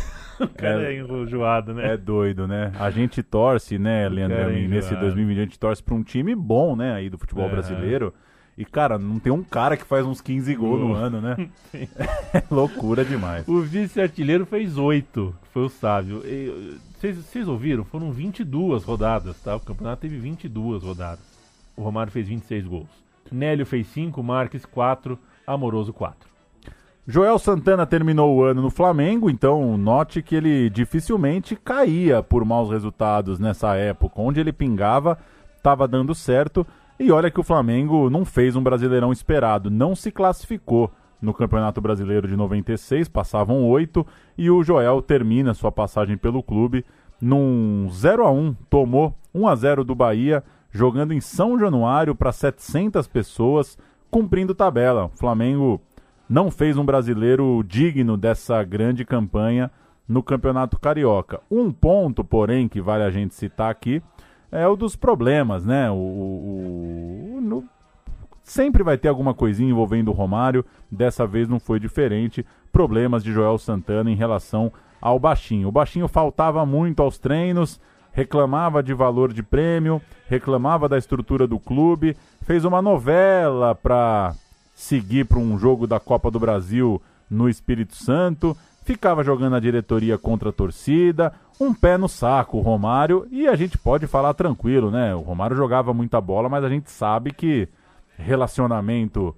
o cara é, enjoado, né? É doido, né? A gente torce, né, Leandro? é nesse enjoado. 2020 a gente torce pra um time bom, né, aí do futebol É. brasileiro. E, cara, não tem um cara que faz uns 15 gols no ano, né? É loucura demais. O vice-artilheiro fez oito, que foi o Sávio. Vocês vocês ouviram? Foram 22 rodadas, tá? O campeonato teve 22 rodadas. O Romário fez 26 gols. Nélio fez 5, Marques 4, Amoroso 4. Joel Santana terminou o ano no Flamengo, então note que ele dificilmente caía por maus resultados nessa época. Onde ele pingava, estava dando certo. E olha que o Flamengo não fez um brasileirão esperado, não se classificou no Campeonato Brasileiro de 96, passavam oito, e o Joel termina sua passagem pelo clube num 0 a 1 tomou 1 a 0 do Bahia, jogando em São Januário para 700 pessoas, cumprindo tabela. O Flamengo não fez um brasileiro digno dessa grande campanha no Campeonato Carioca. Um ponto, porém, que vale a gente citar aqui, é o dos problemas, né? O, o- o- no- sempre vai ter alguma coisinha envolvendo o Romário, dessa vez não foi diferente. Problemas de Joel Santana em relação ao Baixinho. O Baixinho faltava muito aos treinos, reclamava de valor de prêmio, reclamava da estrutura do clube, fez uma novela para seguir para um jogo da Copa do Brasil no Espírito Santo, ficava jogando a diretoria contra a torcida, um pé no saco o Romário, e a gente pode falar tranquilo, né? O Romário jogava muita bola, mas a gente sabe que relacionamento,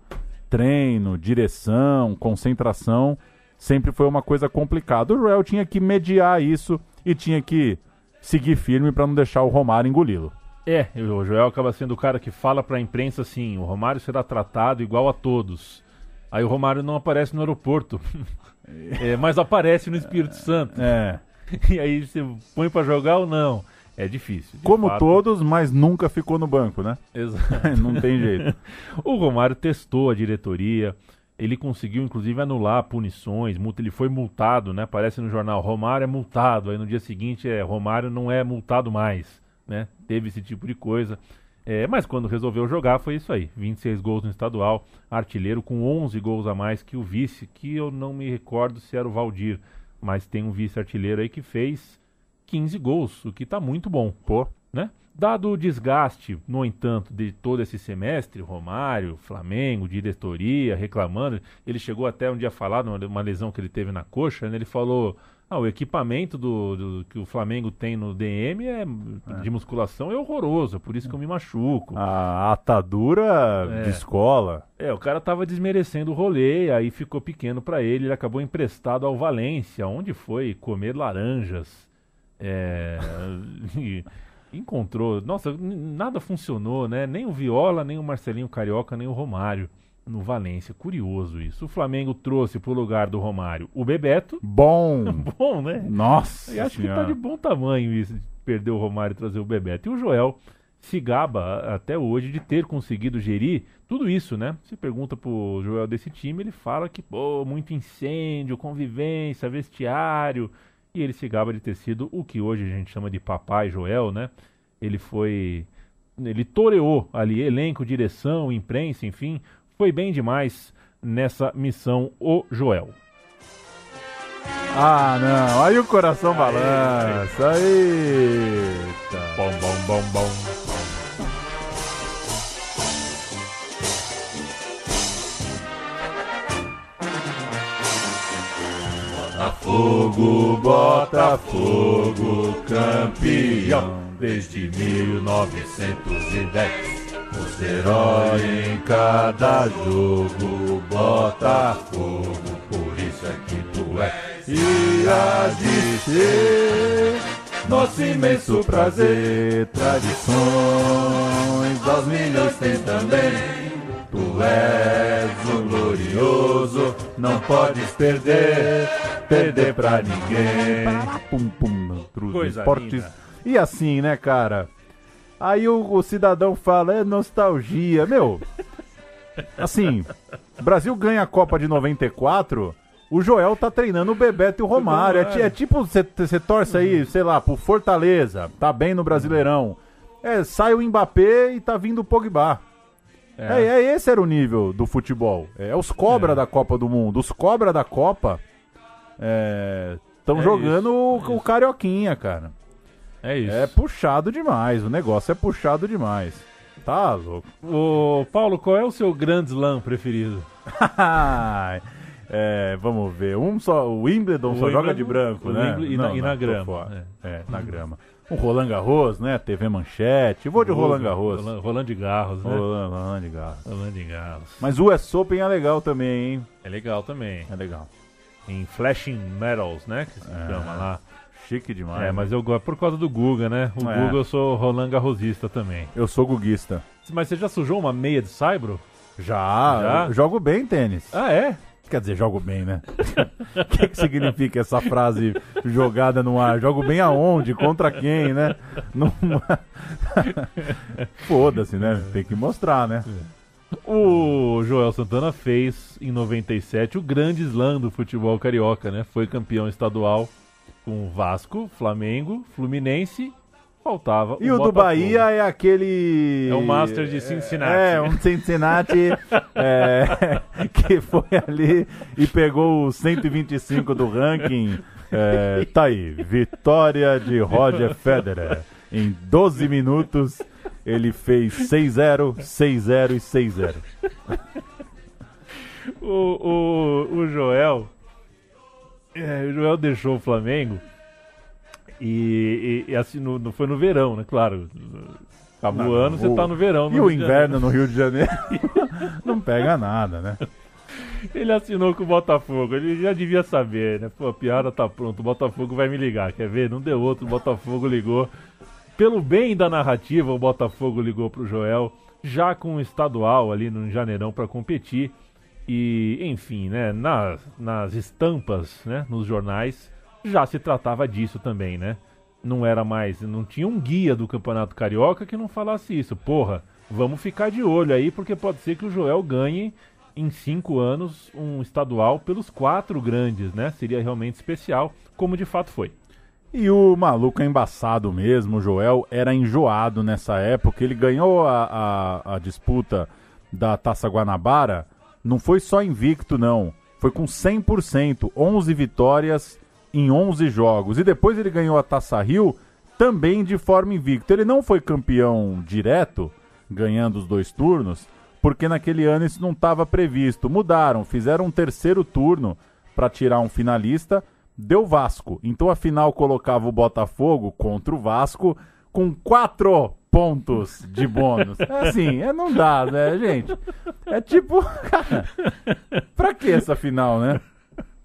treino, direção, concentração, sempre foi uma coisa complicada. O Joel tinha que mediar isso e tinha que seguir firme para não deixar o Romário engoli-lo. É, o Joel acaba sendo o cara que fala pra imprensa assim: o Romário será tratado igual a todos. Aí o Romário não aparece no aeroporto, É, mas aparece no Espírito Santo. É. E aí você põe pra jogar ou não? É difícil. Como fato. todos, mas nunca ficou no banco, né? Exato. não tem jeito. o Romário testou a diretoria. Ele conseguiu, inclusive, anular punições. multa- Ele foi multado, né? Aparece no jornal, Romário é multado. Aí no dia seguinte é Romário não é multado mais, né? Teve esse tipo de coisa. É, mas quando resolveu jogar foi isso aí. 26 gols no estadual, artilheiro com 11 gols a mais que o vice, que eu não me recordo se era o Valdir, mas tem um vice-artilheiro aí que fez 15 gols, o que tá muito bom. Pô. né? Dado o desgaste, no entanto, de todo esse semestre, Romário, Flamengo, diretoria, reclamando, ele chegou até um dia a falar de uma- lesão que ele teve na coxa, né? ele falou, ah, o equipamento do, do- que o Flamengo tem no DM é, de musculação é horroroso, por isso que eu me machuco. A atadura É. de escola. É, o cara tava desmerecendo o rolê, aí ficou pequeno pra ele, ele acabou emprestado ao Valência, onde foi comer laranjas. É, e encontrou. Nossa, nada funcionou, né? Nem o Viola, nem o Marcelinho Carioca, nem o Romário no Valência. Curioso isso. O Flamengo trouxe pro lugar do Romário o Bebeto. Bom! Bom, né? Nossa E acho que Senhora. tá de bom tamanho isso, de perder o Romário e trazer o Bebeto. E o Joel se gaba até hoje de ter conseguido gerir tudo isso, né? Se pergunta pro Joel desse time, ele fala que, pô, muito incêndio, convivência, vestiário. E ele se gaba de ter sido o que hoje a gente chama de papai Joel, né? Ele foi. Ele toreou ali, elenco, direção, imprensa, enfim. Foi bem demais nessa missão, o Joel. Ah, não. Aí o coração balança. Eita. Bom, bom, bom, bom. Botafogo, Botafogo, campeão desde 1910. Você em cada jogo, Botafogo, por isso é que tu é. E há de ser nosso imenso prazer, tradições aos milhões tem também. Tu és o glorioso, não podes perder, perder pra ninguém. Pum, pum, Coisa Esportes. linda. E assim, né, cara? Aí o, o cidadão fala, é nostalgia. Meu, assim, Brasil ganha a Copa de 94, o Joel tá treinando o Bebeto e o Romário. É, é tipo, você torce aí, sei lá, pro Fortaleza, tá bem no Brasileirão. É, sai o Mbappé e tá vindo o Pogba. É. é, esse era o nível do futebol. É os cobra da Copa do Mundo. Os cobra da Copa estão É jogando isso, o, o Carioquinha, cara. É isso. É puxado demais. O negócio é puxado demais. Tá louco. Ô, Paulo, qual é o seu Grand Slam preferido? é, vamos ver. Um só, o Wimbledon O só joga Wimbledon, de branco, né? E na- e na grama, fora. É, na grama. O Roland Garros, né? TV Manchete. Vou de Vou, Roland Garros. Roland, Roland de Garros, né? Roland, Roland Garros. Roland de Garros. Mas o US Open é legal também, hein? É legal também. É legal. Em Flashing Metals, né? Que se chama lá. Chique demais. É, né? mas eu gosto por causa do Guga, né? O É. Guga eu sou Roland Garrosista também. Eu sou guguista. Mas você já sujou uma meia de saibro? Já, Já? jogo bem tênis. Ah, é? Quer dizer, jogo bem, né? O que, que significa essa frase jogada no ar? Jogo bem aonde? Contra quem, né? Numa- Foda-se, né? Tem que mostrar, né? O Joel Santana fez em 97 o grande slam do futebol carioca, né? Foi campeão estadual com Vasco, Flamengo, Fluminense. Faltava E o do. Bahia é aquele. É o Master de Cincinnati. É, um Cincinnati é, que foi ali e pegou o 125 do ranking. É, tá aí, vitória de Roger Federer. Em 12 minutos, ele fez 6-0, 6-0 e 6-0. O, o, o Joel. É, o Joel deixou o Flamengo e, e, e assim, no, no- foi no verão, né? Claro. Acabou o ano, você tá no verão. no E o Rio de inverno no Rio de Janeiro não pega nada, né? Ele assinou com o Botafogo, ele já devia saber, né? Pô, a piada tá pronta, o Botafogo vai me ligar, quer ver? Não deu outro, o Botafogo ligou. Pelo bem da narrativa, o Botafogo ligou pro Joel, já com o estadual ali no Janeirão para competir. E, enfim, né? Nas, nas estampas, né? Nos jornais, já se tratava disso também, né? Não era mais, não tinha um guia do Campeonato Carioca que não falasse isso. Porra, vamos ficar de olho aí, porque pode ser que o Joel ganhe em cinco anos um estadual pelos quatro grandes, né? Seria realmente especial, como de fato foi. E o maluco é embaçado mesmo, o Joel era enjoado nessa época. Ele ganhou a, a, a disputa da Taça Guanabara, não foi só invicto, não. Foi com 100%, 11 vitórias em 11 jogos. E depois ele ganhou a Taça Rio, também de forma invicta. Ele não foi campeão direto, ganhando os dois turnos, porque naquele ano isso não estava previsto. Mudaram, fizeram um terceiro turno para tirar um finalista, deu Vasco. Então a final colocava o Botafogo contra o Vasco com quatro pontos de bônus. É assim, é, não dá, né, gente? É tipo, cara, pra que essa final, né?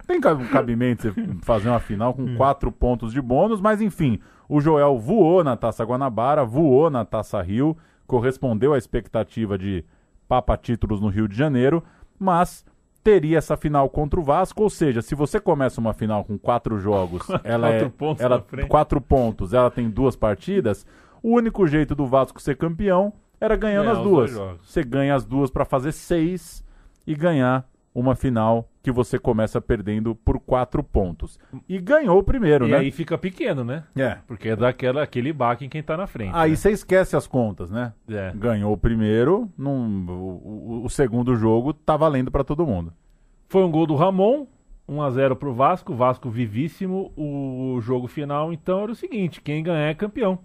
Tem cabimento você fazer uma final com quatro pontos de bônus, mas enfim, o Joel voou na Taça Guanabara, voou na Taça Rio, correspondeu à expectativa de papa títulos no Rio de Janeiro, mas teria essa final contra o Vasco, ou seja, se você começa uma final com quatro jogos, ela Quatro é pontos ela quatro pontos, ela tem duas partidas, o único jeito do Vasco ser campeão era ganhando Ganhar as duas. Você ganha as duas para fazer seis e ganhar uma final que você começa perdendo por quatro pontos. E ganhou o primeiro, e né? aí fica pequeno, né? É. Porque é daquela, aquele baque em quem tá na frente. Aí né? você esquece as contas, né? É. Ganhou o primeiro, num- o, o- o segundo jogo tá valendo para todo mundo. Foi um gol do Ramon, 1x0 pro Vasco, Vasco vivíssimo. O jogo final, então, era o seguinte: quem ganhar é campeão.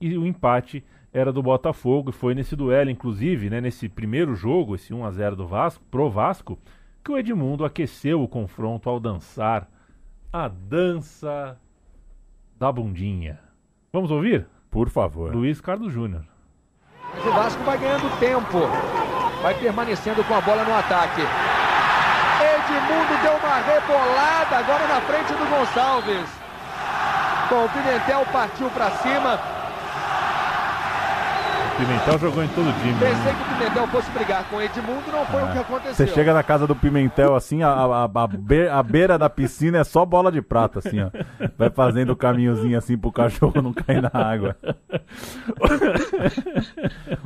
E o empate era do Botafogo, e foi nesse duelo, inclusive, né, nesse primeiro jogo, esse 1x0 do Vasco, pro Vasco, que o Edmundo aqueceu o confronto ao dançar a dança da bundinha. Vamos ouvir? Por favor. Luiz Carlos Júnior. Mas o Vasco vai ganhando tempo. Vai permanecendo com a bola no ataque. Edmundo deu uma rebolada agora na frente do Gonçalves. Bom, o Pimentel partiu para cima. Pimentel jogou em todo time. né? Pensei que o Pimentel fosse brigar com o Edmundo, não foi o que aconteceu. Você chega na casa do Pimentel, assim, a, a, a, be- a beira da piscina é só bola de prata, assim, ó. Vai fazendo o caminhozinho assim pro cachorro não cair na água.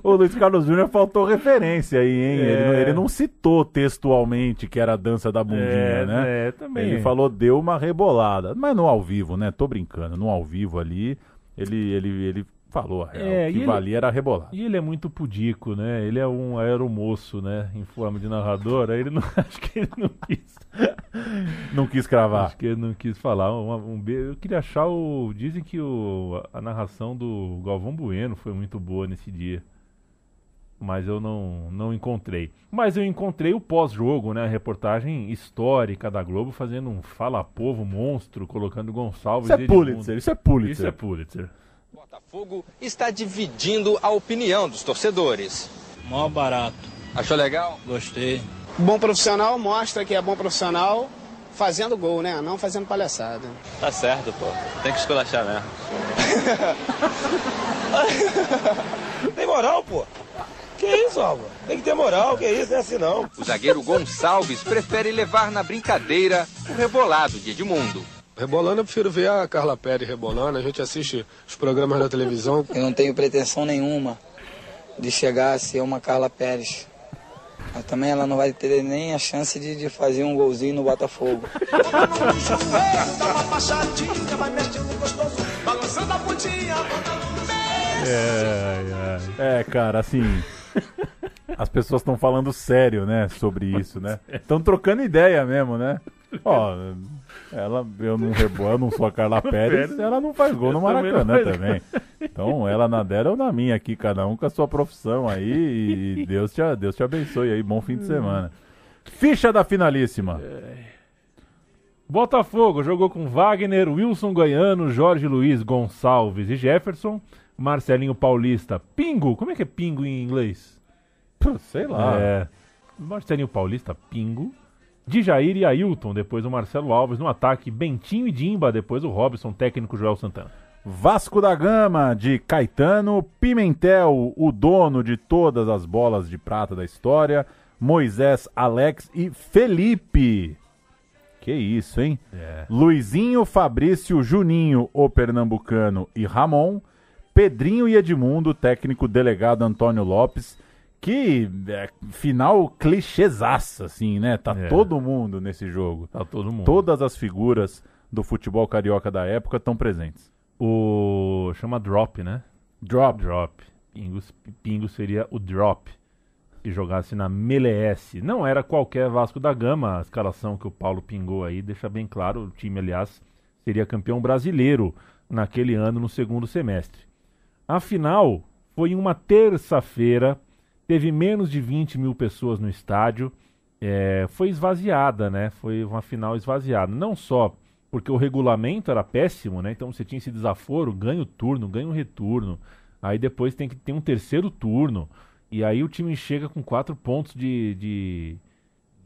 o Luiz Carlos Júnior faltou referência aí, hein? Ele, não- É. ele não citou textualmente que era a dança da bundinha, É, né? é, também. Ele falou, deu uma rebolada. Mas no ao vivo, né? Tô brincando. No ao vivo ali, ele, ele, ele falou a real. É, o que ele- valia era a rebolada. E ele é muito pudico, né? Ele é um aeromoço, né? Em forma de narrador. Aí ele não. Acho que ele não quis. Não quis cravar. Acho que ele não quis falar. Um, um eu queria achar o. Dizem que o, a narração do Galvão Bueno foi muito boa nesse dia. Mas eu não, não encontrei. Mas eu encontrei o pós-jogo, né? A reportagem histórica da Globo fazendo um fala-povo monstro, colocando Gonçalves Isso é. Pulitzer, isso é Pulitzer. Isso é Pulitzer. Botafogo está dividindo a opinião dos torcedores. Mó barato. Achou legal? Gostei. Bom profissional mostra que é bom profissional fazendo gol, né? Não fazendo palhaçada. Tá certo, pô. Tem que esculachar mesmo. Tem moral, pô. Que isso, Alva? Tem que ter moral, que isso, não é assim não. O zagueiro Gonçalves prefere levar na brincadeira o rebolado de Edmundo. Rebolando, eu prefiro ver a Carla Pérez rebolando. A gente assiste os programas na televisão. Eu não tenho pretensão nenhuma de chegar a ser uma Carla Pérez. Mas também ela não vai ter nem a chance de, de fazer um golzinho no Botafogo. Pontinha, É, é, cara, assim. As pessoas estão falando sério, né, sobre isso, né? Estão trocando ideia mesmo, né? Ó, ela, eu não rebolo, eu não sou a Carla Pérez, ela não faz gol no Eu também Maracanã faz também. Então, ela na dela ou na minha aqui, cada um com a sua profissão aí, e Deus te, Deus te abençoe aí, bom fim de semana. Ficha da finalíssima. Botafogo jogou com Wagner, Wilson Goiano, Jorge Luiz Gonçalves e Jefferson, Marcelinho Paulista, Pingo, como é que é Pingo em inglês? Sei lá. É, Marcelinho Paulista, Pingo, Djair e Ailton, depois o Marcelo Alves no ataque, Bentinho e Dimba, depois o Robson, técnico Joel Santana. Vasco da Gama, de Caetano, Pimentel, o dono de todas as bolas de prata da história, Moisés, Alex e Felipe. Que isso, hein? É. Luizinho, Fabrício, Juninho, o pernambucano e Ramon, Pedrinho e Edmundo, técnico delegado Antônio Lopes. Que é, final clichêzaça, assim, né? Tá É. todo mundo nesse jogo. Tá todo mundo. Todas as figuras do futebol carioca da época estão presentes. O chama drop, né? Drop. Drop. Pingo, Pingo seria o drop. Se jogasse na MLS. Não era qualquer Vasco da Gama a escalação que o Paulo pingou aí, deixa bem claro. O time, aliás, seria campeão brasileiro naquele ano, no segundo semestre. A final foi em uma terça-feira, teve menos de 20 mil pessoas no estádio, é, foi esvaziada, né? Foi uma final esvaziada. Não só porque o regulamento era péssimo, né? Então você tinha esse desaforo, ganha o turno, ganha o retorno. Aí depois tem que ter um terceiro turno. E aí o time chega com quatro pontos de, de,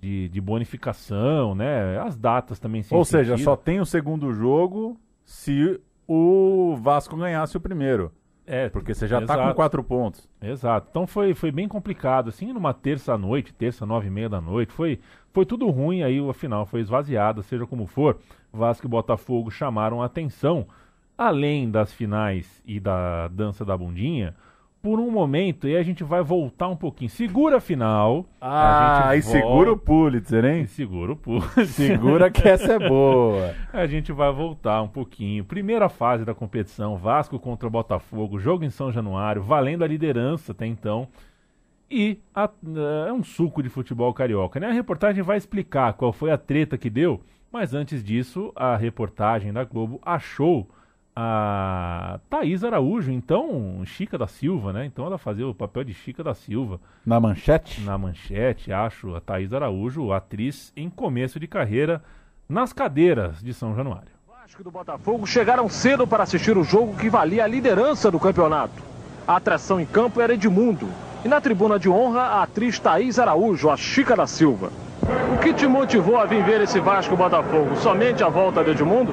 de, de bonificação, né? As datas também Ou seja, só tem o segundo jogo se o Vasco ganhasse o primeiro. É, porque você já está com quatro pontos. Exato. Então foi, foi bem complicado, assim, numa terça-noite, terça, nove e meia da noite, foi, foi tudo ruim, aí a final foi esvaziada, seja como for. Vasco e Botafogo chamaram a atenção, além das finais e da dança da bundinha, por um momento e a gente vai voltar um pouquinho. Segura a final. Ah, a e volta, segura o Pulitzer, hein? Segura o Pulitzer. Segura que essa é boa. a gente vai voltar um pouquinho. Primeira fase da competição, Vasco contra o Botafogo, jogo em São Januário, valendo a liderança até então. E a, é um suco de futebol carioca, né? A reportagem vai explicar qual foi a treta que deu, mas antes disso, a reportagem da Globo achou a Thaís Araújo, então Chica da Silva, né? Então ela fazia o papel de Chica da Silva. Na manchete? Na manchete, acho. A Thaís Araújo, atriz em começo de carreira nas cadeiras de São Januário. Vasco do Botafogo chegaram cedo para assistir o jogo que valia a liderança do campeonato. A atração em campo era Edmundo. E na tribuna de honra, a atriz Thaís Araújo, a Chica da Silva. O que te motivou a vir ver esse Vasco Botafogo? Somente a volta de Edmundo?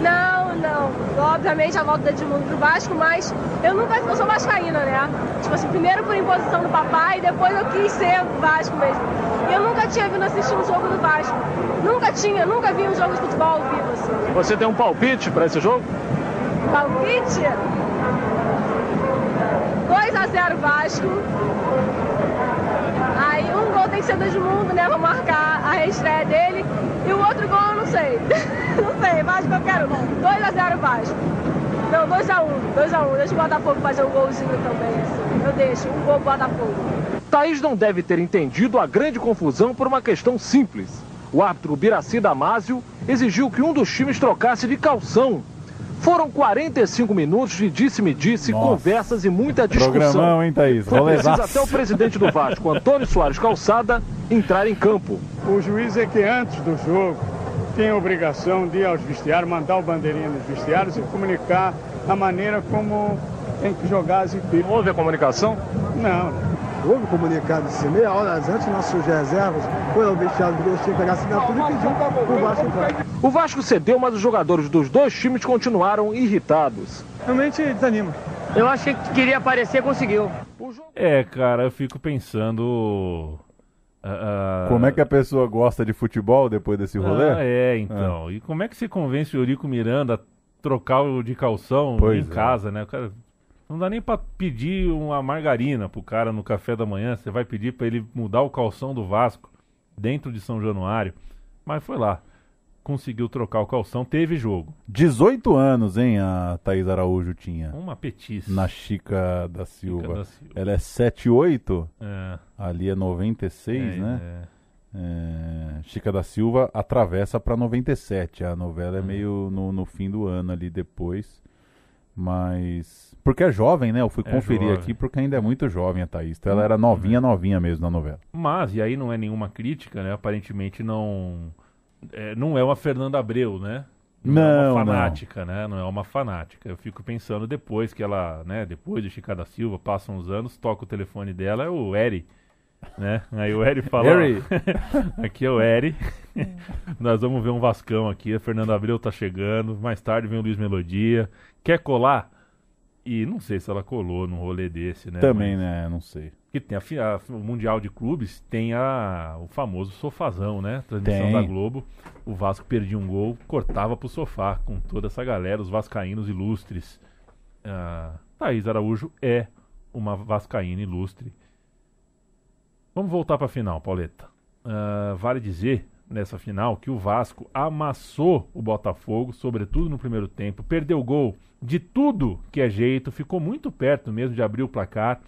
Não, não. Obviamente a volta do Edmundo pro Vasco, mas eu nunca eu sou vascaína, né? Tipo assim, primeiro por imposição do papai, depois eu quis ser Vasco mesmo. E eu nunca tinha vindo assistir um jogo do Vasco. Nunca tinha, nunca vi um jogo de futebol ao vivo, assim. Você tem um palpite para esse jogo? Palpite? 2 a 0 Vasco. Aí um gol tem que ser do Edmundo, né? Vou marcar a reestreia dele. E o outro gol eu não sei. não sei, Vasco eu quero. 2x0 Vasco. Não, 2x1. 2x1. Deixa o Botafogo fazer um golzinho também. Assim. Eu deixo. Um gol Botafogo. Thaís não deve ter entendido a grande confusão por uma questão simples. O árbitro Biraci Damásio exigiu que um dos times trocasse de calção. Foram 45 minutos de disse-me-disse, -disse, conversas e muita discussão. Programão, hein, Thaís? Foi preciso até o presidente do Vasco, Antônio Soares Calçada, entrar em campo. O juiz é que antes do jogo tem a obrigação de ir aos vestiários, mandar o bandeirinha nos vestiários e comunicar a maneira como tem que jogar as equipes. Houve a comunicação? Não, houve comunicado assim, meia hora antes, nossos reservas foi ao vestiário do Grostinho pegar assinatura e pediu o Vasco entrar. O Vasco cedeu, mas os jogadores dos dois times continuaram irritados. Realmente desanima. Eu achei que queria aparecer, conseguiu. É, cara, eu fico pensando. Uh, como é que a pessoa gosta de futebol depois desse rolê? Ah, é, então. Ah. E como é que se convence o Eurico Miranda a trocar o de calção pois em é. casa, né? O cara não dá nem para pedir uma margarina pro cara no café da manhã. Você vai pedir para ele mudar o calção do Vasco dentro de São Januário. Mas foi lá. Conseguiu trocar o calção, teve jogo. 18 anos, hein, a Thaís Araújo tinha. Uma petice. Na Chica da Silva. Chica da Silva. Ela é 78. É. Ali é 96, é, né? É. É, Chica da Silva atravessa para 97. A novela é uhum. meio no, no fim do ano ali depois. Mas. Porque é jovem, né? Eu fui é conferir jovem. aqui porque ainda é muito jovem a Thaís. Então ela era novinha, novinha mesmo na novela. Mas, e aí não é nenhuma crítica, né? Aparentemente não. É, não é uma Fernanda Abreu, né? Não, não é uma fanática, não. né? Não é uma fanática. Eu fico pensando depois que ela, né? Depois de Chica da Silva, passam uns anos, toca o telefone dela, é o Eri. Né? Aí o Eri fala: Aqui é o Eri. Nós vamos ver um Vascão aqui. A Fernanda Abreu tá chegando. Mais tarde vem o Luiz Melodia. Quer colar? E não sei se ela colou num rolê desse, né? Também, Mas, né? Não sei. Que tem a, a, o Mundial de Clubes, tem a, o famoso sofazão, né? Transmissão tem. da Globo. O Vasco perdia um gol, cortava pro sofá com toda essa galera, os vascaínos ilustres. Uh, Thaís Araújo é uma vascaína ilustre. Vamos voltar para a final, Pauleta. Uh, vale dizer nessa final que o Vasco amassou o Botafogo, sobretudo no primeiro tempo, perdeu gol de tudo que é jeito, ficou muito perto mesmo de abrir o placar,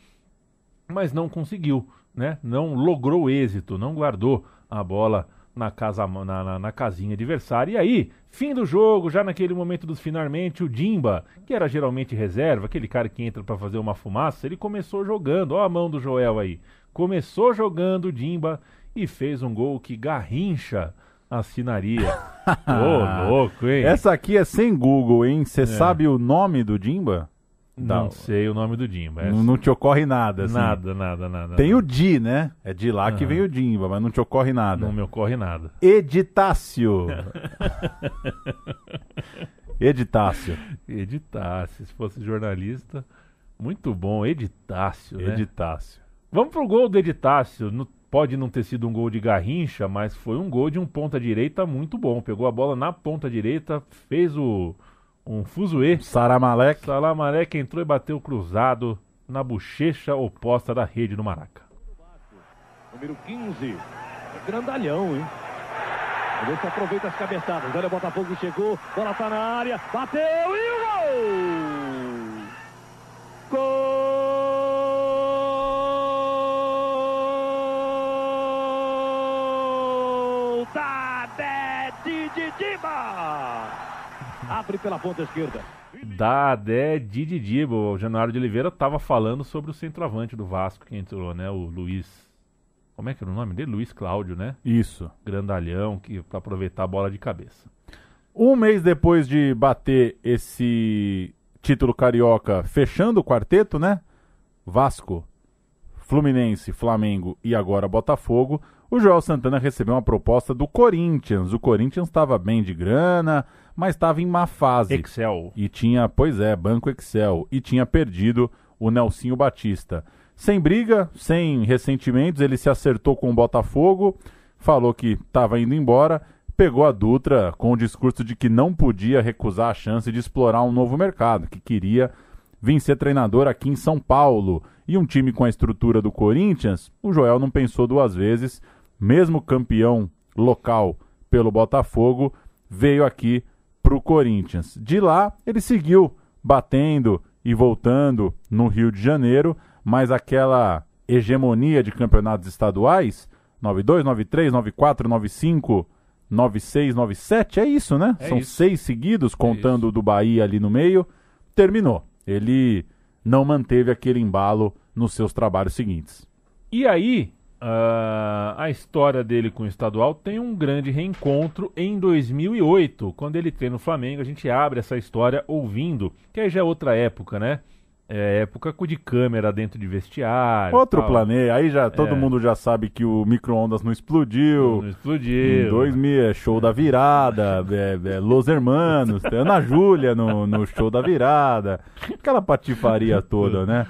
mas não conseguiu, né? Não logrou êxito, não guardou a bola na, casa, na, na, na casinha adversária. E aí, fim do jogo, já naquele momento dos finalmente, o Dimba, que era geralmente reserva, aquele cara que entra para fazer uma fumaça, ele começou jogando. Ó a mão do Joel aí. Começou jogando o Dimba e fez um gol que Garrincha assinaria. Ô, louco, hein? Essa aqui é sem Google, hein? Você É. sabe o nome do Dimba? Não Não. sei o nome do Dimba. Não, não te ocorre nada, assim. Nada, nada, nada. Tem o Di, né? É de lá que Aham. vem o Dimba, mas não te ocorre nada. Não me ocorre nada. Editácio. Editácio. Editácio, se fosse jornalista. Muito bom, Editácio, né? Editácio. Vamos pro gol do Editácio. No- pode não ter sido um gol de Garrincha, mas foi um gol de um ponta direita muito bom. Pegou a bola na ponta direita, fez o um fuzuê. Saramalek. Salamalek entrou e bateu cruzado na bochecha oposta da rede do Maraca. Número 15. É grandalhão, hein? Vamos ver se aproveita as cabeçadas. Olha o Botafogo que chegou. Bola tá na área. Bateu e o gol! Gol Abre pela ponta esquerda. Da Adé Dididibo, o Januário de Oliveira estava falando sobre o centroavante do Vasco que entrou, né? O Luiz. Como é que era o nome dele? Luiz Cláudio, né? Isso. Grandalhão, que para aproveitar a bola de cabeça. Um mês depois de bater esse título carioca, fechando o quarteto, né? Vasco, Fluminense, Flamengo e agora Botafogo, o Joel Santana recebeu uma proposta do Corinthians. O Corinthians estava bem de grana, mas estava em má fase. Excel. E tinha, pois é, Banco Excel. E tinha perdido o Nelsinho Batista. Sem briga, sem ressentimentos, ele se acertou com o Botafogo, falou que estava indo embora, pegou a Dutra com o discurso de que não podia recusar a chance de explorar um novo mercado, que queria vir ser treinador aqui em São Paulo. E um time com a estrutura do Corinthians, o Joel não pensou duas vezes, mesmo campeão local pelo Botafogo, veio aqui para o Corinthians. De lá, ele seguiu batendo e voltando no Rio de Janeiro, mas aquela hegemonia de campeonatos estaduais, 92, 93, 94, 95, 96, 97, é isso, né? É São isso. seis seguidos, contando o do Bahia ali no meio. Terminou. Ele não manteve aquele embalo nos seus trabalhos seguintes. E aí, ah, a história dele com o estadual tem um grande reencontro em 2008, quando ele treina o Flamengo. A gente abre essa história ouvindo, que aí já é outra época, né? É época de câmera dentro de vestiário. Outro planeta. Aí já todo É. mundo já sabe que o micro-ondas não explodiu. Não explodiu. Em 2000, é show da virada, é, é, Los Hermanos, Ana Júlia no, no show da virada. Aquela patifaria toda, né?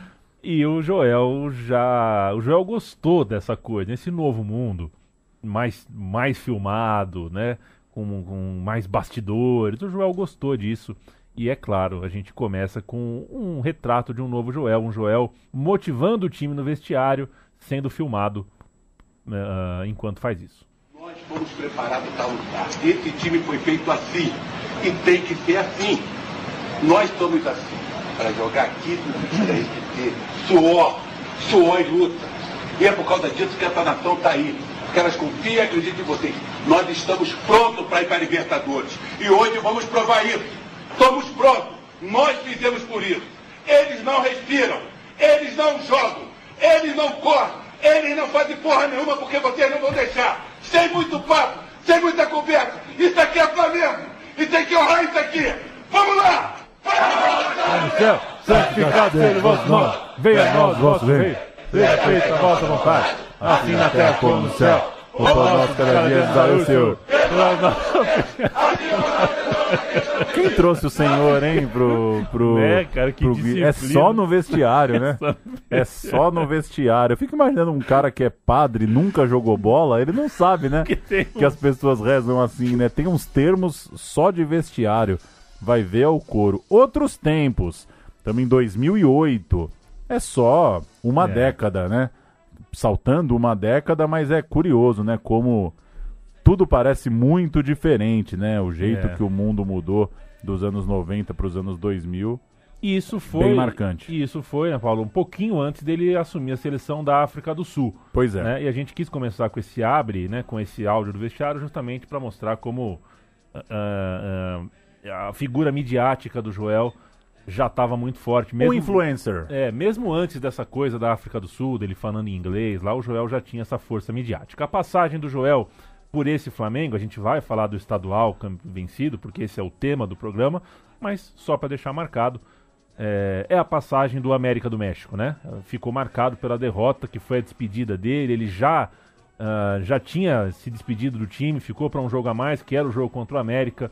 E o Joel já. O Joel gostou dessa coisa, nesse novo mundo. Mais, mais filmado, né? Com, com mais bastidores. O Joel gostou disso. E é claro, a gente começa com um retrato de um novo Joel. Um Joel motivando o time no vestiário, sendo filmado ah, enquanto faz isso. Nós fomos preparados para lutar. Esse time foi feito assim. E tem que ser assim. Nós estamos assim. Para jogar aqui, que ter suor, suor e luta. E é por causa disso que essa nação está aí. Que elas confiam e acreditam em vocês. Nós estamos prontos para ir para a Libertadores. E hoje vamos provar isso. Estamos prontos. Nós fizemos por isso. Eles não respiram. Eles não jogam. Eles não correm. Eles não fazem porra nenhuma porque vocês não vão deixar. Sem muito papo, sem muita conversa. Isso aqui é Flamengo. E tem que honrar isso aqui. Vamos lá! Pai do céu, santificado seja o vosso nome. Venha a nós o vosso reino. Seja feita a vossa vontade, assim na terra como no céu. O pão nosso cada dia nos dá o Senhor. Quem trouxe o senhor, hein, pro. pro Né, cara, que pro- disciplina. É só no vestiário, né? É só no vestiário. Eu fico imaginando um cara que é padre, nunca jogou bola, ele não sabe, né? tem Que as pessoas rezam assim, né? Tem uns termos só de vestiário. Vai ver ao couro. Outros tempos, também em 2008. É só uma É. década, né? Saltando uma década, mas é curioso, né? Como tudo parece muito diferente, né? O jeito É. que o mundo mudou dos anos 90 para os anos 2000 E isso foi. Bem marcante. E isso foi, né, Paulo, um pouquinho antes dele assumir a seleção da África do Sul. Pois é. né? E a gente quis começar com esse abre, né, com esse áudio do vestiário, justamente para mostrar como ah, ah, a figura midiática do Joel já estava muito forte. Um influencer. É, mesmo antes dessa coisa da África do Sul, dele falando em inglês, lá o Joel já tinha essa força midiática. A passagem do Joel por esse Flamengo, a gente vai falar do estadual vencido, porque esse é o tema do programa, mas só para deixar marcado, é, é a passagem do América do México, né? Ficou marcado pela derrota, que foi a despedida dele, ele já, ah, já tinha se despedido do time, ficou para um jogo a mais, que era o jogo contra o América,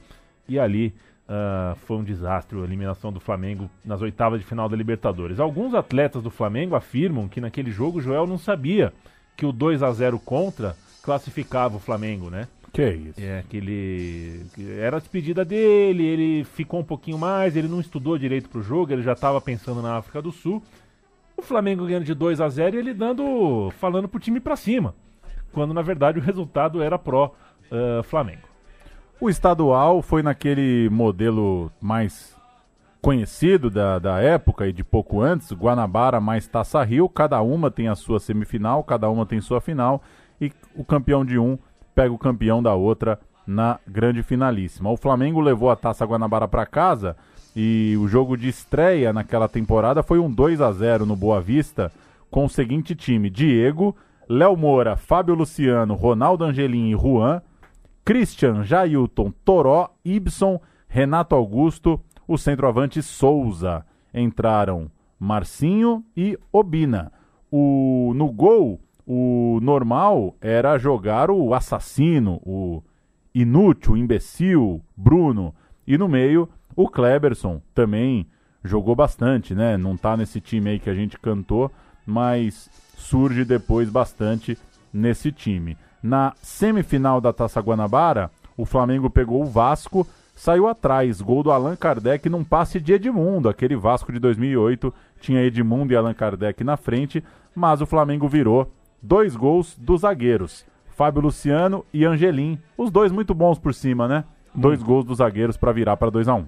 e ali ah, foi um desastre a eliminação do Flamengo nas oitavas de final da Libertadores. Alguns atletas do Flamengo afirmam que naquele jogo o Joel não sabia que o 2 a 0 contra classificava o Flamengo, né? Que isso. É, que ele. Era a despedida dele, ele ficou um pouquinho mais, ele não estudou direito pro jogo, ele já estava pensando na África do Sul. O Flamengo ganhando de 2 a 0 e ele dando. falando pro time pra cima. Quando na verdade o resultado era pró ah, Flamengo. O estadual foi naquele modelo mais conhecido da, da época e de pouco antes, Guanabara mais Taça Rio, cada uma tem a sua semifinal, cada uma tem sua final, e o campeão de um pega o campeão da outra na grande finalíssima. O Flamengo levou a Taça Guanabara para casa e o jogo de estreia naquela temporada foi um 2 a 0 no Boa Vista, com o seguinte time: Diego, Léo Moura, Fábio Luciano, Ronaldo Angelim e Juan, Christian, Jailton, Toró, Ibson, Renato Augusto, o centroavante Souza. Entraram Marcinho e Obina. O, no gol, o normal era jogar o assassino, o inútil, o imbecil, Bruno. E no meio, o Kleberson também jogou bastante, né? Não tá nesse time aí que a gente cantou, mas surge depois bastante nesse time. Na semifinal da Taça Guanabara, o Flamengo pegou o Vasco, saiu atrás, gol do Allan Kardec num passe de Edmundo, aquele Vasco de 2008, tinha Edmundo e Allan Kardec na frente, mas o Flamengo virou dois gols dos zagueiros, Fábio Luciano e Angelim, os dois muito bons por cima, né? Dois gols dos zagueiros para virar para 2 a 1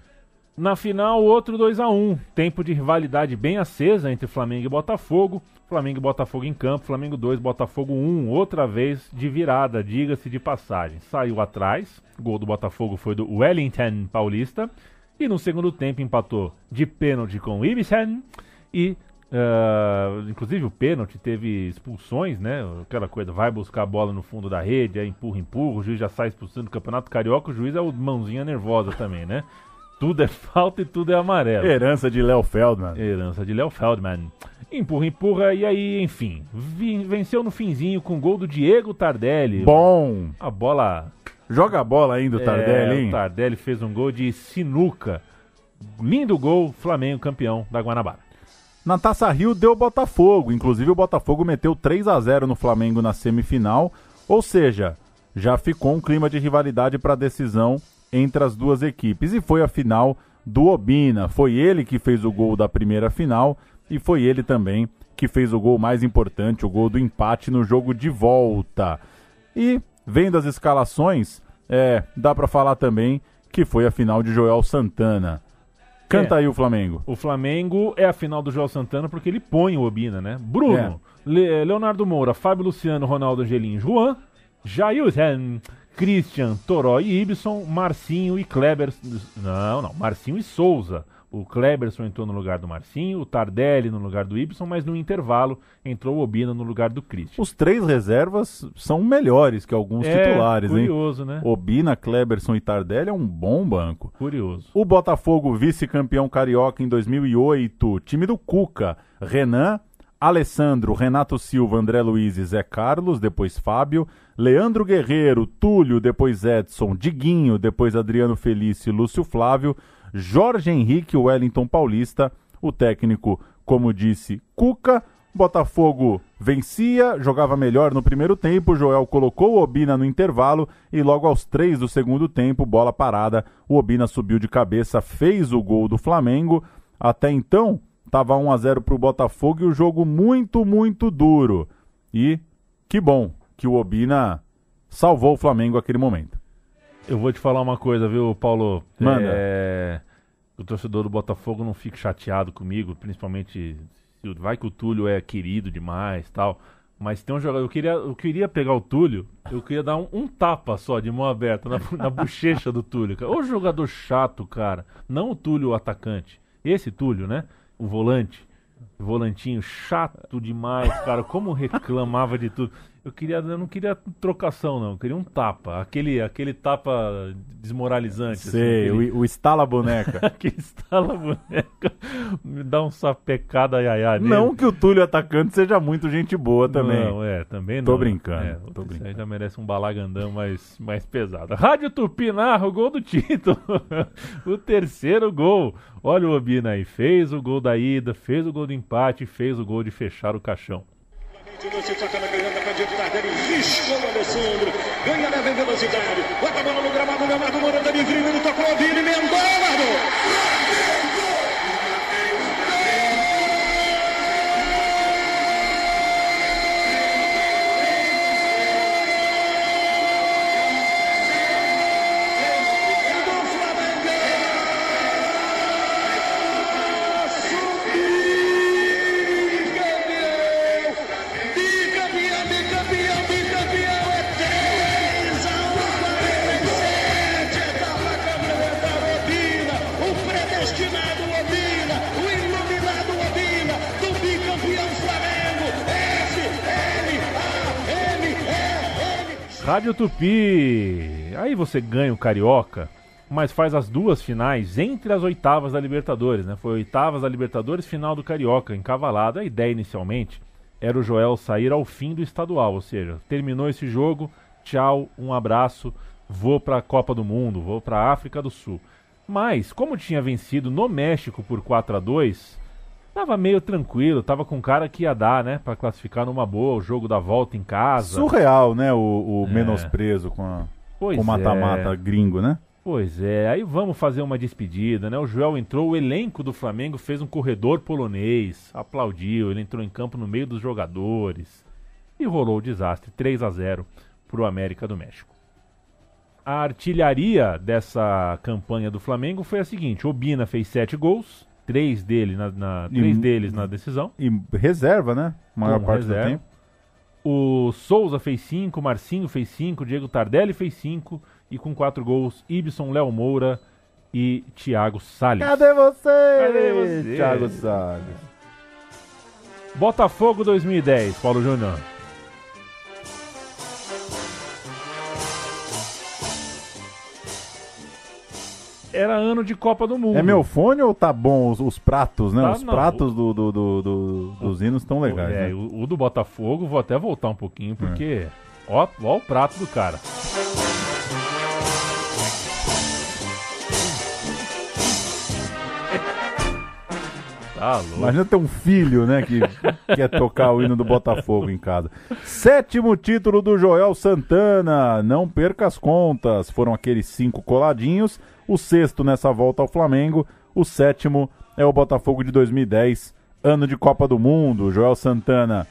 Na final, outro 2 a 1 Tempo de rivalidade bem acesa entre Flamengo e Botafogo. Flamengo e Botafogo em campo. Flamengo 2, Botafogo 1. Outra vez de virada, diga-se de passagem. Saiu atrás. Gol do Botafogo foi do Wellington Paulista. E no segundo tempo empatou de pênalti com o Ibsen. E, ah, inclusive, o pênalti teve expulsões, né? Aquela coisa, vai buscar a bola no fundo da rede, aí empurra, empurra. O juiz já sai expulsando do Campeonato Carioca. O juiz é o mãozinha nervosa também, né? Tudo é falta e tudo é amarelo. Herança de Léo Feldman. Herança de Léo Feldman. Empurra, empurra, e aí, enfim. venceu no finzinho com o gol do Diego Tardelli. Bom. A bola. Joga a bola ainda o Tardelli, é, hein? O Tardelli fez um gol de sinuca. Lindo gol, Flamengo campeão da Guanabara. Na Taça Rio deu Botafogo, inclusive o Botafogo meteu 3 a 0 no Flamengo na semifinal, ou seja, já ficou um clima de rivalidade para a decisão entre as duas equipes e foi a final do Obina. Foi ele que fez o gol da primeira final e foi ele também que fez o gol mais importante, o gol do empate no jogo de volta. E vendo as escalações, é, dá para falar também que foi a final de Joel Santana. Canta É. aí o Flamengo. O Flamengo é a final do Joel Santana porque ele põe o Obina, né? Bruno, É. Le- Leonardo Moura, Fábio Luciano, Ronaldo Angelim, Juan, Jailton, Christian, Toró e Ibson, Marcinho e Kleber. Não, não, Marcinho e Souza. O Kleberson entrou no lugar do Marcinho, o Tardelli no lugar do Ibson, mas no intervalo entrou o Obina no lugar do Christian. Os três reservas são melhores que alguns É, titulares, curioso, hein? né? Obina, Kleberson e Tardelli é um bom banco. Curioso. O Botafogo, vice-campeão carioca em 2008, time do Cuca, Renan, Alessandro, Renato Silva, André Luiz e Zé Carlos, depois Fábio, Leandro Guerreiro, Túlio, depois Edson, Diguinho, depois Adriano Felício Lúcio Flávio, Jorge Henrique, Wellington Paulista, o técnico, como disse, Cuca, Botafogo vencia, jogava melhor no primeiro tempo, Joel colocou o Obina no intervalo e logo aos três do segundo tempo, bola parada, o Obina subiu de cabeça, fez o gol do Flamengo. Até então, estava 1 a 0 para o Botafogo e o jogo muito, muito duro. E que bom que o Obina salvou o Flamengo naquele momento. Eu vou te falar uma coisa, viu, Paulo? Manda. É, o torcedor do Botafogo não fique chateado comigo, principalmente se vai que o Túlio é querido demais tal. Mas tem um jogador. Eu queria, eu queria pegar o Túlio, eu queria dar um, um tapa só de mão aberta na, na bochecha do Túlio. Ô jogador chato, cara. Não o Túlio, o atacante. Esse Túlio, né? O volante. Volantinho chato demais, cara. Como reclamava de tudo. Eu queria, eu não queria trocação, não. Eu queria um tapa. Aquele, aquele tapa desmoralizante. Sei, assim, aquele... o, o estala boneca. aquele estala boneca. Me dá um sapecada iaiá nele. Não que o Túlio atacante seja muito gente boa também. Não, é, também não. Tô brincando. É, tô brincando. Aí já merece um balagandão mais, mais pesado. Rádio Tupi narra o gol do título. o terceiro gol. Olha o Obina aí. Fez o gol da ida, fez o gol do empate, fez o gol de fechar o caixão. Você toca na canhota para diante dele, riscou o Alessandro, ganha leva em velocidade, bota a bola no gramado, Leonardo Moura também drible, tocou, Vini, emendou, Leonardo! Rádio Tupi. Aí você ganha o Carioca, mas faz as duas finais entre as oitavas da Libertadores, né? Foi oitavas da Libertadores, final do Carioca, encavalado. A ideia inicialmente era o Joel sair ao fim do estadual, ou seja, terminou esse jogo, tchau, um abraço, vou para a Copa do Mundo, vou para a África do Sul. Mas, como tinha vencido no México por 4 a 2 Tava meio tranquilo, tava com cara que ia dar, né? Pra classificar numa boa o jogo da volta em casa. Surreal, né? O, o é. menosprezo com a, o mata-mata é. gringo, né? Pois é, aí vamos fazer uma despedida, né? O Joel entrou, o elenco do Flamengo fez um corredor polonês, aplaudiu, ele entrou em campo no meio dos jogadores e rolou o desastre, 3 a 0 pro América do México. A artilharia dessa campanha do Flamengo foi a seguinte: Obina fez 7 gols, três, dele na, na três e, deles na decisão. E reserva, né? Maior parte reserva. do tempo. O Souza fez cinco, Marcinho fez cinco, Diego Tardelli fez cinco e com quatro gols, Ibson, Léo Moura e Thiago Salles. Cadê você? Cadê você? Thiago Salles. Botafogo 2010, Paulo Júnior. Era ano de Copa do Mundo. É meu fone ou tá bom os, os pratos, né? Tá, os não, pratos do, do, do, do, dos hinos estão legais. É, né? o, o, do Botafogo, vou até voltar um pouquinho, porque. É. Ó, ó o prato do cara. Tá louco. Imagina ter um filho, né, que quer tocar o hino do Botafogo em casa. Sétimo título do Joel Santana. Não perca as contas. Foram aqueles cinco coladinhos. O sexto nessa volta ao Flamengo. O sétimo é o Botafogo de 2010, ano de Copa do Mundo. O Joel Santana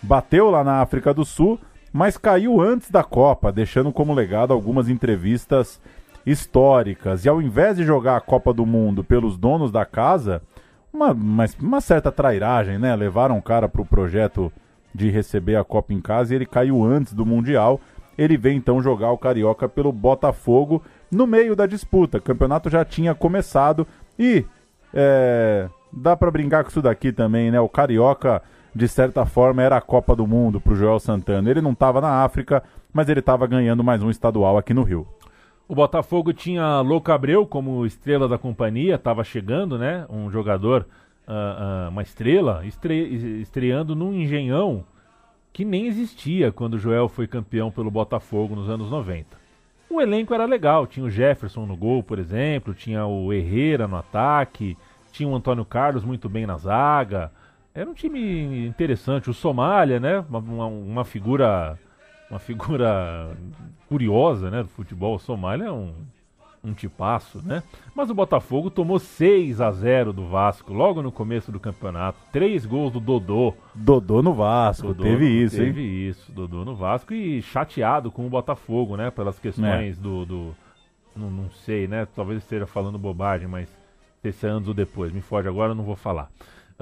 bateu lá na África do Sul, mas caiu antes da Copa, deixando como legado algumas entrevistas históricas. E ao invés de jogar a Copa do Mundo pelos donos da casa, uma, uma, certa trairagem, né? Levaram o cara para o projeto de receber a Copa em casa e ele caiu antes do Mundial. Ele vem então jogar o Carioca pelo Botafogo no meio da disputa. O campeonato já tinha começado e é, dá para brincar com isso daqui também, né? O Carioca, de certa forma, era a Copa do Mundo para o Joel Santana. Ele não estava na África, mas ele estava ganhando mais um estadual aqui no Rio. O Botafogo tinha Louco Abreu como estrela da companhia, estava chegando, né? Um jogador, uh, uh, uma estrela, estre estreando num engenhão que nem existia quando o Joel foi campeão pelo Botafogo nos anos 90. O elenco era legal, tinha o Jefferson no gol, por exemplo, tinha o Herrera no ataque, tinha o Antônio Carlos muito bem na zaga. Era um time interessante. O Somália, né? Uma, uma, uma figura uma figura curiosa, né, do futebol. O Somália é um, um tipaço, né? Mas o Botafogo tomou 6 a 0 do Vasco logo no começo do campeonato. Três gols do Dodô. Dodô no Vasco, Dodô, teve isso, teve hein? Teve isso, Dodô no Vasco e chateado com o Botafogo, né? Pelas questões é. do. do não, não, sei, né? Talvez esteja falando bobagem, mas sei se é antes ou depois, me foge agora, eu não vou falar.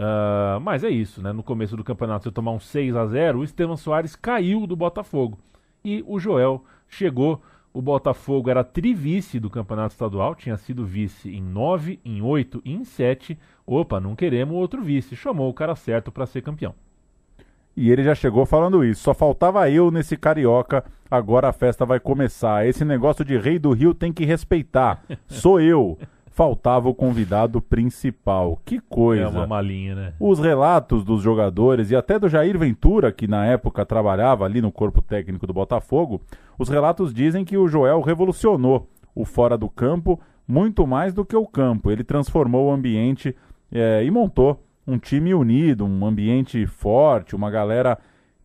Uh, mas é isso, né? No começo do campeonato, se tomar um 6 a 0 o Estevam Soares caiu do Botafogo. E o Joel chegou. O Botafogo era trivice do campeonato estadual, tinha sido vice em 9, em 8 e em 7. Opa, não queremos outro vice. Chamou o cara certo para ser campeão. E ele já chegou falando isso. Só faltava eu nesse carioca. Agora a festa vai começar. Esse negócio de rei do Rio tem que respeitar. Sou eu faltava o convidado principal. Que coisa. É uma malinha, né? Os relatos dos jogadores e até do Jair Ventura, que na época trabalhava ali no corpo técnico do Botafogo, os relatos dizem que o Joel revolucionou o fora do campo muito mais do que o campo. Ele transformou o ambiente é, e montou um time unido, um ambiente forte, uma galera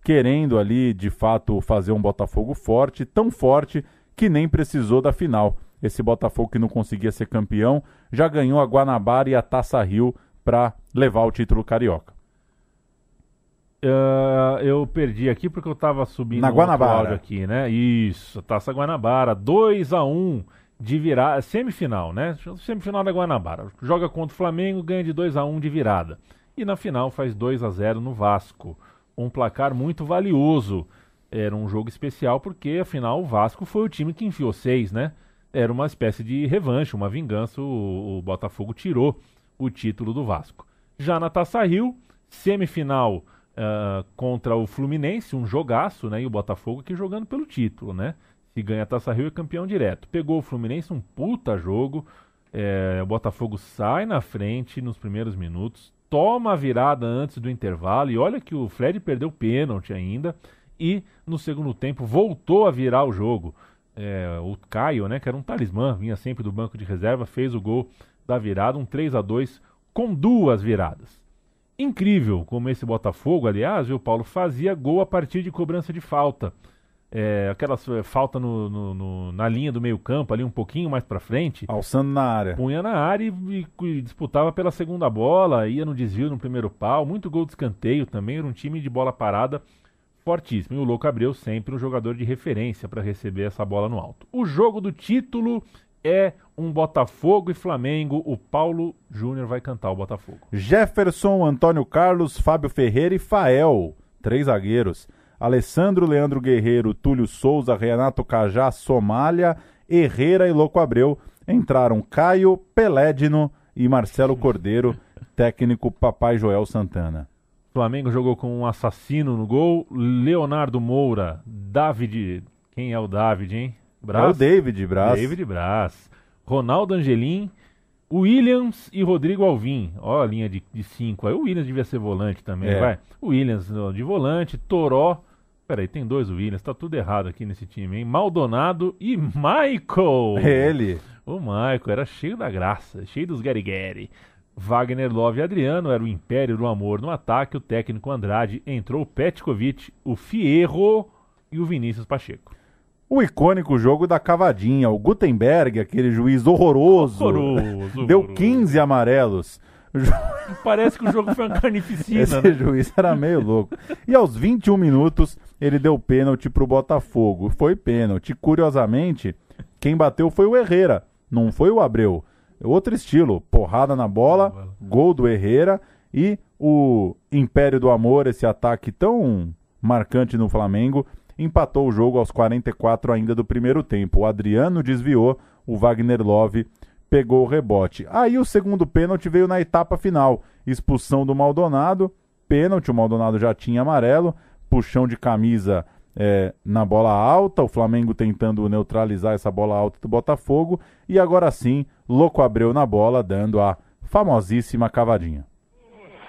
querendo ali de fato fazer um Botafogo forte, tão forte que nem precisou da final. Esse Botafogo que não conseguia ser campeão já ganhou a Guanabara e a Taça Rio para levar o título carioca. Uh, eu perdi aqui porque eu estava subindo Na Guanabara. aqui, né? Isso, Taça Guanabara, 2 a 1 de virada, semifinal, né? Semifinal da Guanabara. Joga contra o Flamengo, ganha de 2 a 1 de virada. E na final faz 2 a 0 no Vasco. Um placar muito valioso. Era um jogo especial porque afinal o Vasco foi o time que enfiou seis, né? Era uma espécie de revanche, uma vingança. O, o Botafogo tirou o título do Vasco. Já na Taça Rio, semifinal uh, contra o Fluminense, um jogaço, né? E o Botafogo aqui jogando pelo título, né? Se ganha a Taça Rio é campeão direto. Pegou o Fluminense, um puta jogo. É, o Botafogo sai na frente nos primeiros minutos, toma a virada antes do intervalo. E olha que o Fred perdeu pênalti ainda. E no segundo tempo voltou a virar o jogo é, o Caio, né, que era um talismã, vinha sempre do banco de reserva, fez o gol da virada, um 3 a 2 com duas viradas. Incrível como esse Botafogo, aliás, o Paulo fazia gol a partir de cobrança de falta. É, aquela é, falta no, no, no, na linha do meio campo, ali um pouquinho mais para frente. Alçando na área. Punha na área e, e, disputava pela segunda bola, ia no desvio no primeiro pau, muito gol de escanteio também, era um time de bola parada fortíssimo. E o Louco Abreu sempre um jogador de referência para receber essa bola no alto. O jogo do título é um Botafogo e Flamengo. O Paulo Júnior vai cantar o Botafogo. Jefferson, Antônio Carlos, Fábio Ferreira e Fael, três zagueiros. Alessandro, Leandro Guerreiro, Túlio Souza, Renato Cajá, Somália, Herrera e Louco Abreu. Entraram Caio, Pelédino e Marcelo Cordeiro, técnico Papai Joel Santana. Flamengo jogou com um assassino no gol, Leonardo Moura, David, quem é o David, hein? Braz? É o David Braz. David Braz. Ronaldo Angelim, Williams e Rodrigo Alvim. Ó a linha de, de cinco aí. O Williams devia ser volante também, é. vai. Williams de volante, Toró. Peraí, tem dois Williams, tá tudo errado aqui nesse time, hein? Maldonado e Michael. Ele. O Michael era cheio da graça, cheio dos Gary Gary. Wagner Love e Adriano era o império do amor no ataque, o técnico Andrade entrou o Petkovic, o Fierro e o Vinícius Pacheco. O icônico jogo da cavadinha, o Gutenberg, aquele juiz horroroso, horroroso deu 15 amarelos. Parece que o jogo foi uma carnificina. Esse né? juiz era meio louco. E aos 21 minutos, ele deu pênalti pro Botafogo. Foi pênalti. Curiosamente, quem bateu foi o Herrera, não foi o Abreu. Outro estilo, porrada na bola, gol do Herrera e o Império do Amor, esse ataque tão marcante no Flamengo, empatou o jogo aos 44 ainda do primeiro tempo. O Adriano desviou, o Wagner Love pegou o rebote. Aí o segundo pênalti veio na etapa final, expulsão do Maldonado, pênalti, o Maldonado já tinha amarelo, puxão de camisa é, na bola alta, o Flamengo tentando neutralizar essa bola alta do Botafogo, e agora sim, Louco Abreu na bola, dando a famosíssima cavadinha.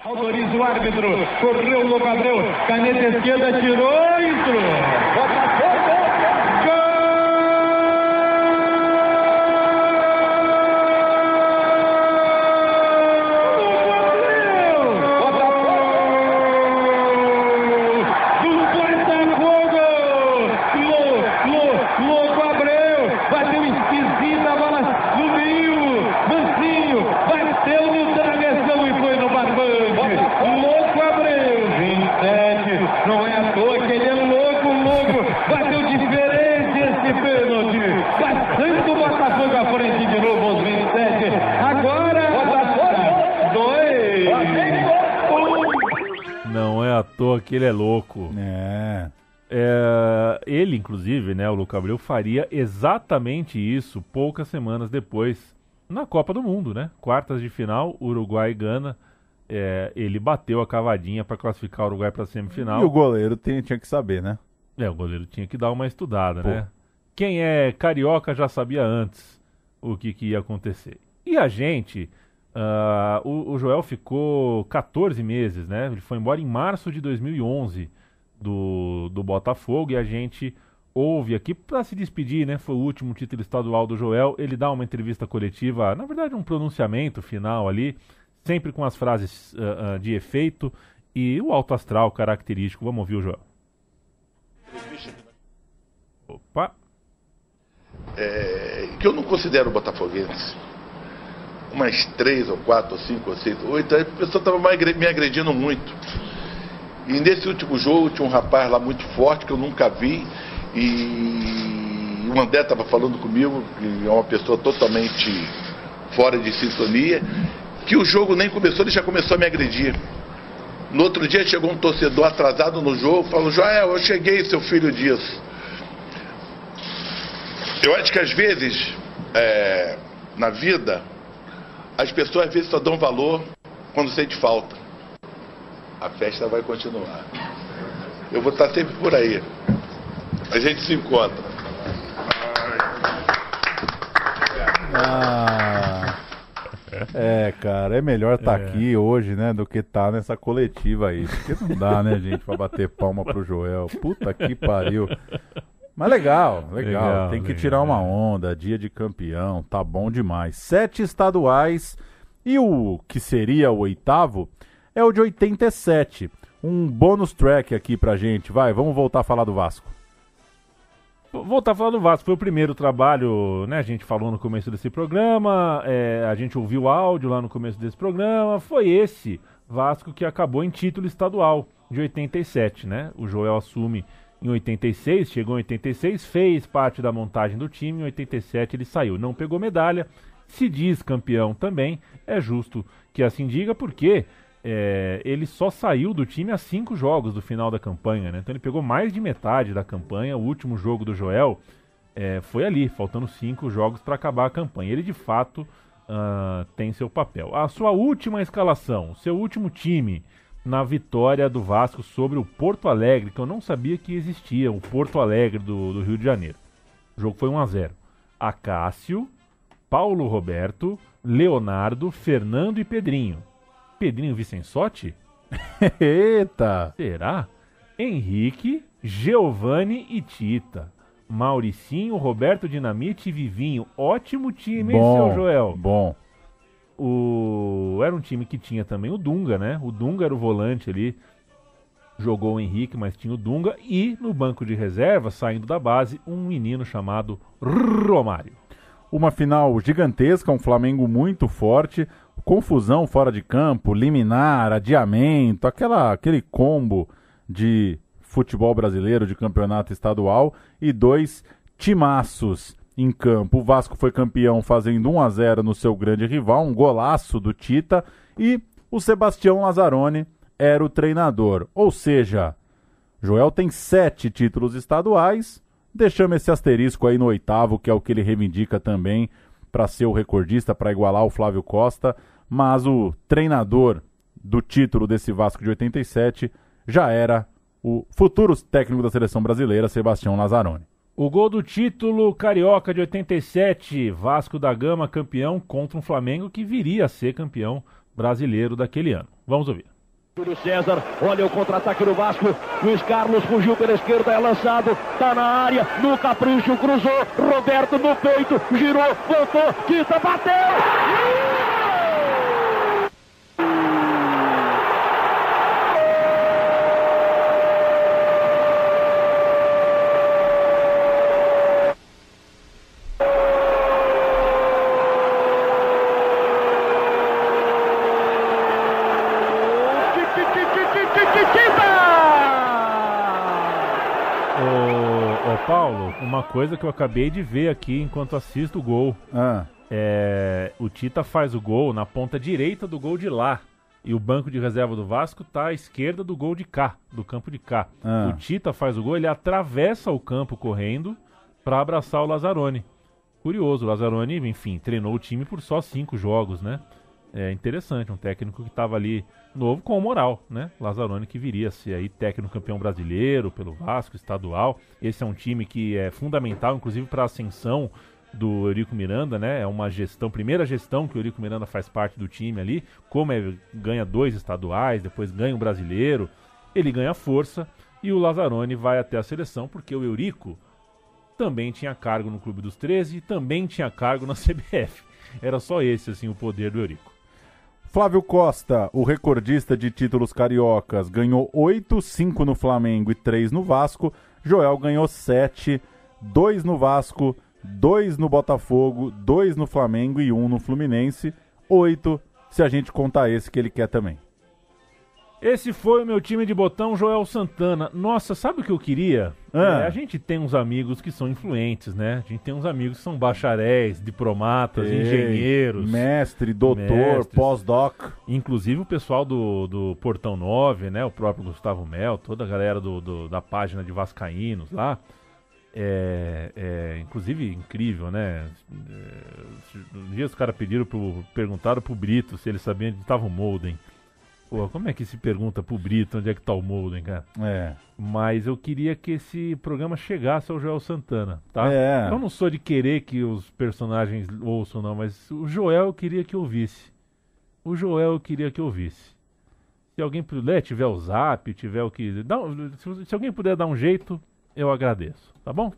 Autoriza o árbitro, correu o Louco Abreu, caneta esquerda, tirou, entrou. Botafogo à frente de novo aos 27. Agora, Botafogo, dois, um. Não é à toa que ele é louco. É. é. ele, inclusive, né, o Luca Abreu, faria exatamente isso poucas semanas depois na Copa do Mundo, né? Quartas de final, Uruguai e Gana. É, ele bateu a cavadinha para classificar o Uruguai para semifinal. E o goleiro tinha, tinha que saber, né? É, o goleiro tinha que dar uma estudada, Pô, né? Quem é carioca já sabia antes o que, que ia acontecer. E a gente, ah, o, o Joel ficou 14 meses, né? Ele foi embora em março de 2011 do, do Botafogo e a gente ouve aqui para se despedir, né? Foi o último título estadual do Joel. Ele dá uma entrevista coletiva, na verdade, um pronunciamento final ali, sempre com as frases ah, ah, de efeito e o alto astral característico. Vamos ouvir o Joel. Opa! É, que eu não considero botafoguense. Umas três ou quatro ou cinco ou seis ou oito, a pessoa estava me agredindo muito. E nesse último jogo tinha um rapaz lá muito forte que eu nunca vi e o André estava falando comigo, que é uma pessoa totalmente fora de sintonia, que o jogo nem começou, ele já começou a me agredir. No outro dia chegou um torcedor atrasado no jogo, falou, Joel, eu cheguei, seu filho disso. Eu acho que às vezes, é, na vida, as pessoas às vezes só dão valor quando sente falta. A festa vai continuar. Eu vou estar sempre por aí. A gente se encontra. Ah, é, cara, é melhor estar aqui hoje, né, do que estar nessa coletiva aí. Porque não dá, né, gente, pra bater palma pro Joel. Puta que pariu. Mas legal, legal. Legal, Tem que legal, tirar uma onda, dia de campeão, tá bom demais. Sete estaduais e o que seria o oitavo é o de 87. Um bônus track aqui pra gente. Vai, vamos voltar a falar do Vasco. Voltar a falar do Vasco, foi o primeiro trabalho, né? A gente falou no começo desse programa, é, a gente ouviu o áudio lá no começo desse programa. Foi esse Vasco que acabou em título estadual de 87, né? O Joel assume em 86, chegou em 86, fez parte da montagem do time, em 87 ele saiu, não pegou medalha, se diz campeão também, é justo que assim diga, porque é, ele só saiu do time a cinco jogos do final da campanha, né? Então ele pegou mais de metade da campanha. O último jogo do Joel é, foi ali, faltando cinco jogos para acabar a campanha. Ele de fato ah, tem seu papel. A sua última escalação, seu último time na vitória do Vasco sobre o Porto Alegre, que eu não sabia que existia, o Porto Alegre do, do Rio de Janeiro. O jogo foi 1 a 0. Acácio, Paulo Roberto, Leonardo, Fernando e Pedrinho. Pedrinho Vicensotti? Eita! Será? Henrique, Giovanni e Tita. Mauricinho, Roberto Dinamite e Vivinho. Ótimo time, hein, Bom, seu Joel? Bom. O... Era um time que tinha também o Dunga, né? O Dunga era o volante ali. Jogou o Henrique, mas tinha o Dunga. E no banco de reserva, saindo da base, um menino chamado Romário. Uma final gigantesca, um Flamengo muito forte, confusão fora de campo, liminar, adiamento, aquela, aquele combo de futebol brasileiro, de campeonato estadual e dois timaços em campo. O Vasco foi campeão fazendo 1 a 0 no seu grande rival, um golaço do Tita e o Sebastião Lazzaroni era o treinador. Ou seja, Joel tem sete títulos estaduais, deixamos esse asterisco aí no oitavo, que é o que ele reivindica também para ser o recordista, para igualar o Flávio Costa, mas o treinador do título desse Vasco de 87 já era o futuro técnico da seleção brasileira, Sebastião Lazzaroni. O gol do título carioca de 87, Vasco da Gama campeão contra um Flamengo que viria a ser campeão brasileiro daquele ano. Vamos ouvir. Júlio César, olha o contra-ataque do Vasco. Luiz Carlos fugiu pela esquerda, é lançado, tá na área, no capricho, cruzou. Roberto no peito, girou, voltou, Tita bateu! Ô, ô, Paulo, uma coisa que eu acabei de ver aqui enquanto assisto o gol. Ah. É, o Tita faz o gol na ponta direita do gol de lá. E o banco de reserva do Vasco tá à esquerda do gol de cá, do campo de cá. Ah. O Tita faz o gol, ele atravessa o campo correndo para abraçar o Lazzaroni. Curioso, o Lazzaroni, enfim, treinou o time por só cinco jogos, né? É interessante, um técnico que estava ali novo com moral, né? Lazzaroni que viria a ser aí técnico campeão brasileiro pelo Vasco, estadual. Esse é um time que é fundamental, inclusive para a ascensão do Eurico Miranda, né? É uma gestão, primeira gestão que o Eurico Miranda faz parte do time ali. Como é, ganha dois estaduais, depois ganha um brasileiro, ele ganha força e o Lazzaroni vai até a seleção porque o Eurico também tinha cargo no Clube dos 13 e também tinha cargo na CBF. Era só esse assim o poder do Eurico. Flávio Costa, o recordista de títulos cariocas, ganhou 8, 5 no Flamengo e 3 no Vasco. Joel ganhou 7, 2 no Vasco, 2 no Botafogo, 2 no Flamengo e 1 no Fluminense. 8 se a gente contar esse que ele quer também. Esse foi o meu time de botão, Joel Santana. Nossa, sabe o que eu queria? Ah. É, a gente tem uns amigos que são influentes, né? A gente tem uns amigos que são bacharéis, diplomatas, Ei, engenheiros. Mestre, doutor, pós-doc. Inclusive o pessoal do, do Portão 9, né? O próprio Gustavo Mel, toda a galera do, do- da página de Vascaínos lá. É, é, inclusive incrível, né? É, um dia os caras pediram pro, perguntaram pro Brito se ele sabia onde estava o Molden. Pô, como é que se pergunta pro Brito onde é que tá o Molden, cara? É. Mas eu queria que esse programa chegasse ao Joel Santana, tá? É. Eu não sou de querer que os personagens ouçam, não, mas o Joel eu queria que ouvisse. O Joel eu queria que ouvisse. Se alguém puder, tiver o zap, tiver o que. Dá, se, se alguém puder dar um jeito, eu agradeço, tá bom?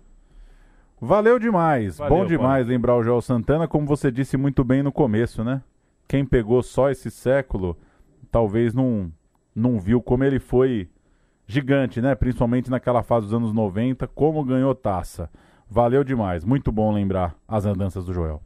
Valeu demais. Valeu, Bom demais lembrar o Joel Santana, como você disse muito bem no começo, né? Quem pegou só esse século, talvez não, não viu como ele foi gigante, né? Principalmente naquela fase dos anos 90, como ganhou taça. Valeu demais. Muito bom lembrar as andanças do Joel.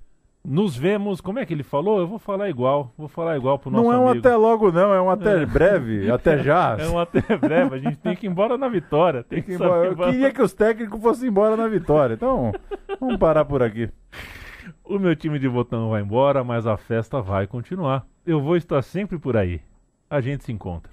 Nos vemos, como é que ele falou? Eu vou falar igual, vou falar igual pro nosso não é um amigo. até logo, não, é um até É. breve, até já. É um até breve, a gente tem que ir embora na vitória. Tem, que, que embora. Eu embora. queria que os técnicos fossem embora na vitória. Então, vamos parar por aqui. O meu time de botão vai embora, mas a festa vai continuar. Eu vou estar sempre por aí. A gente se encontra.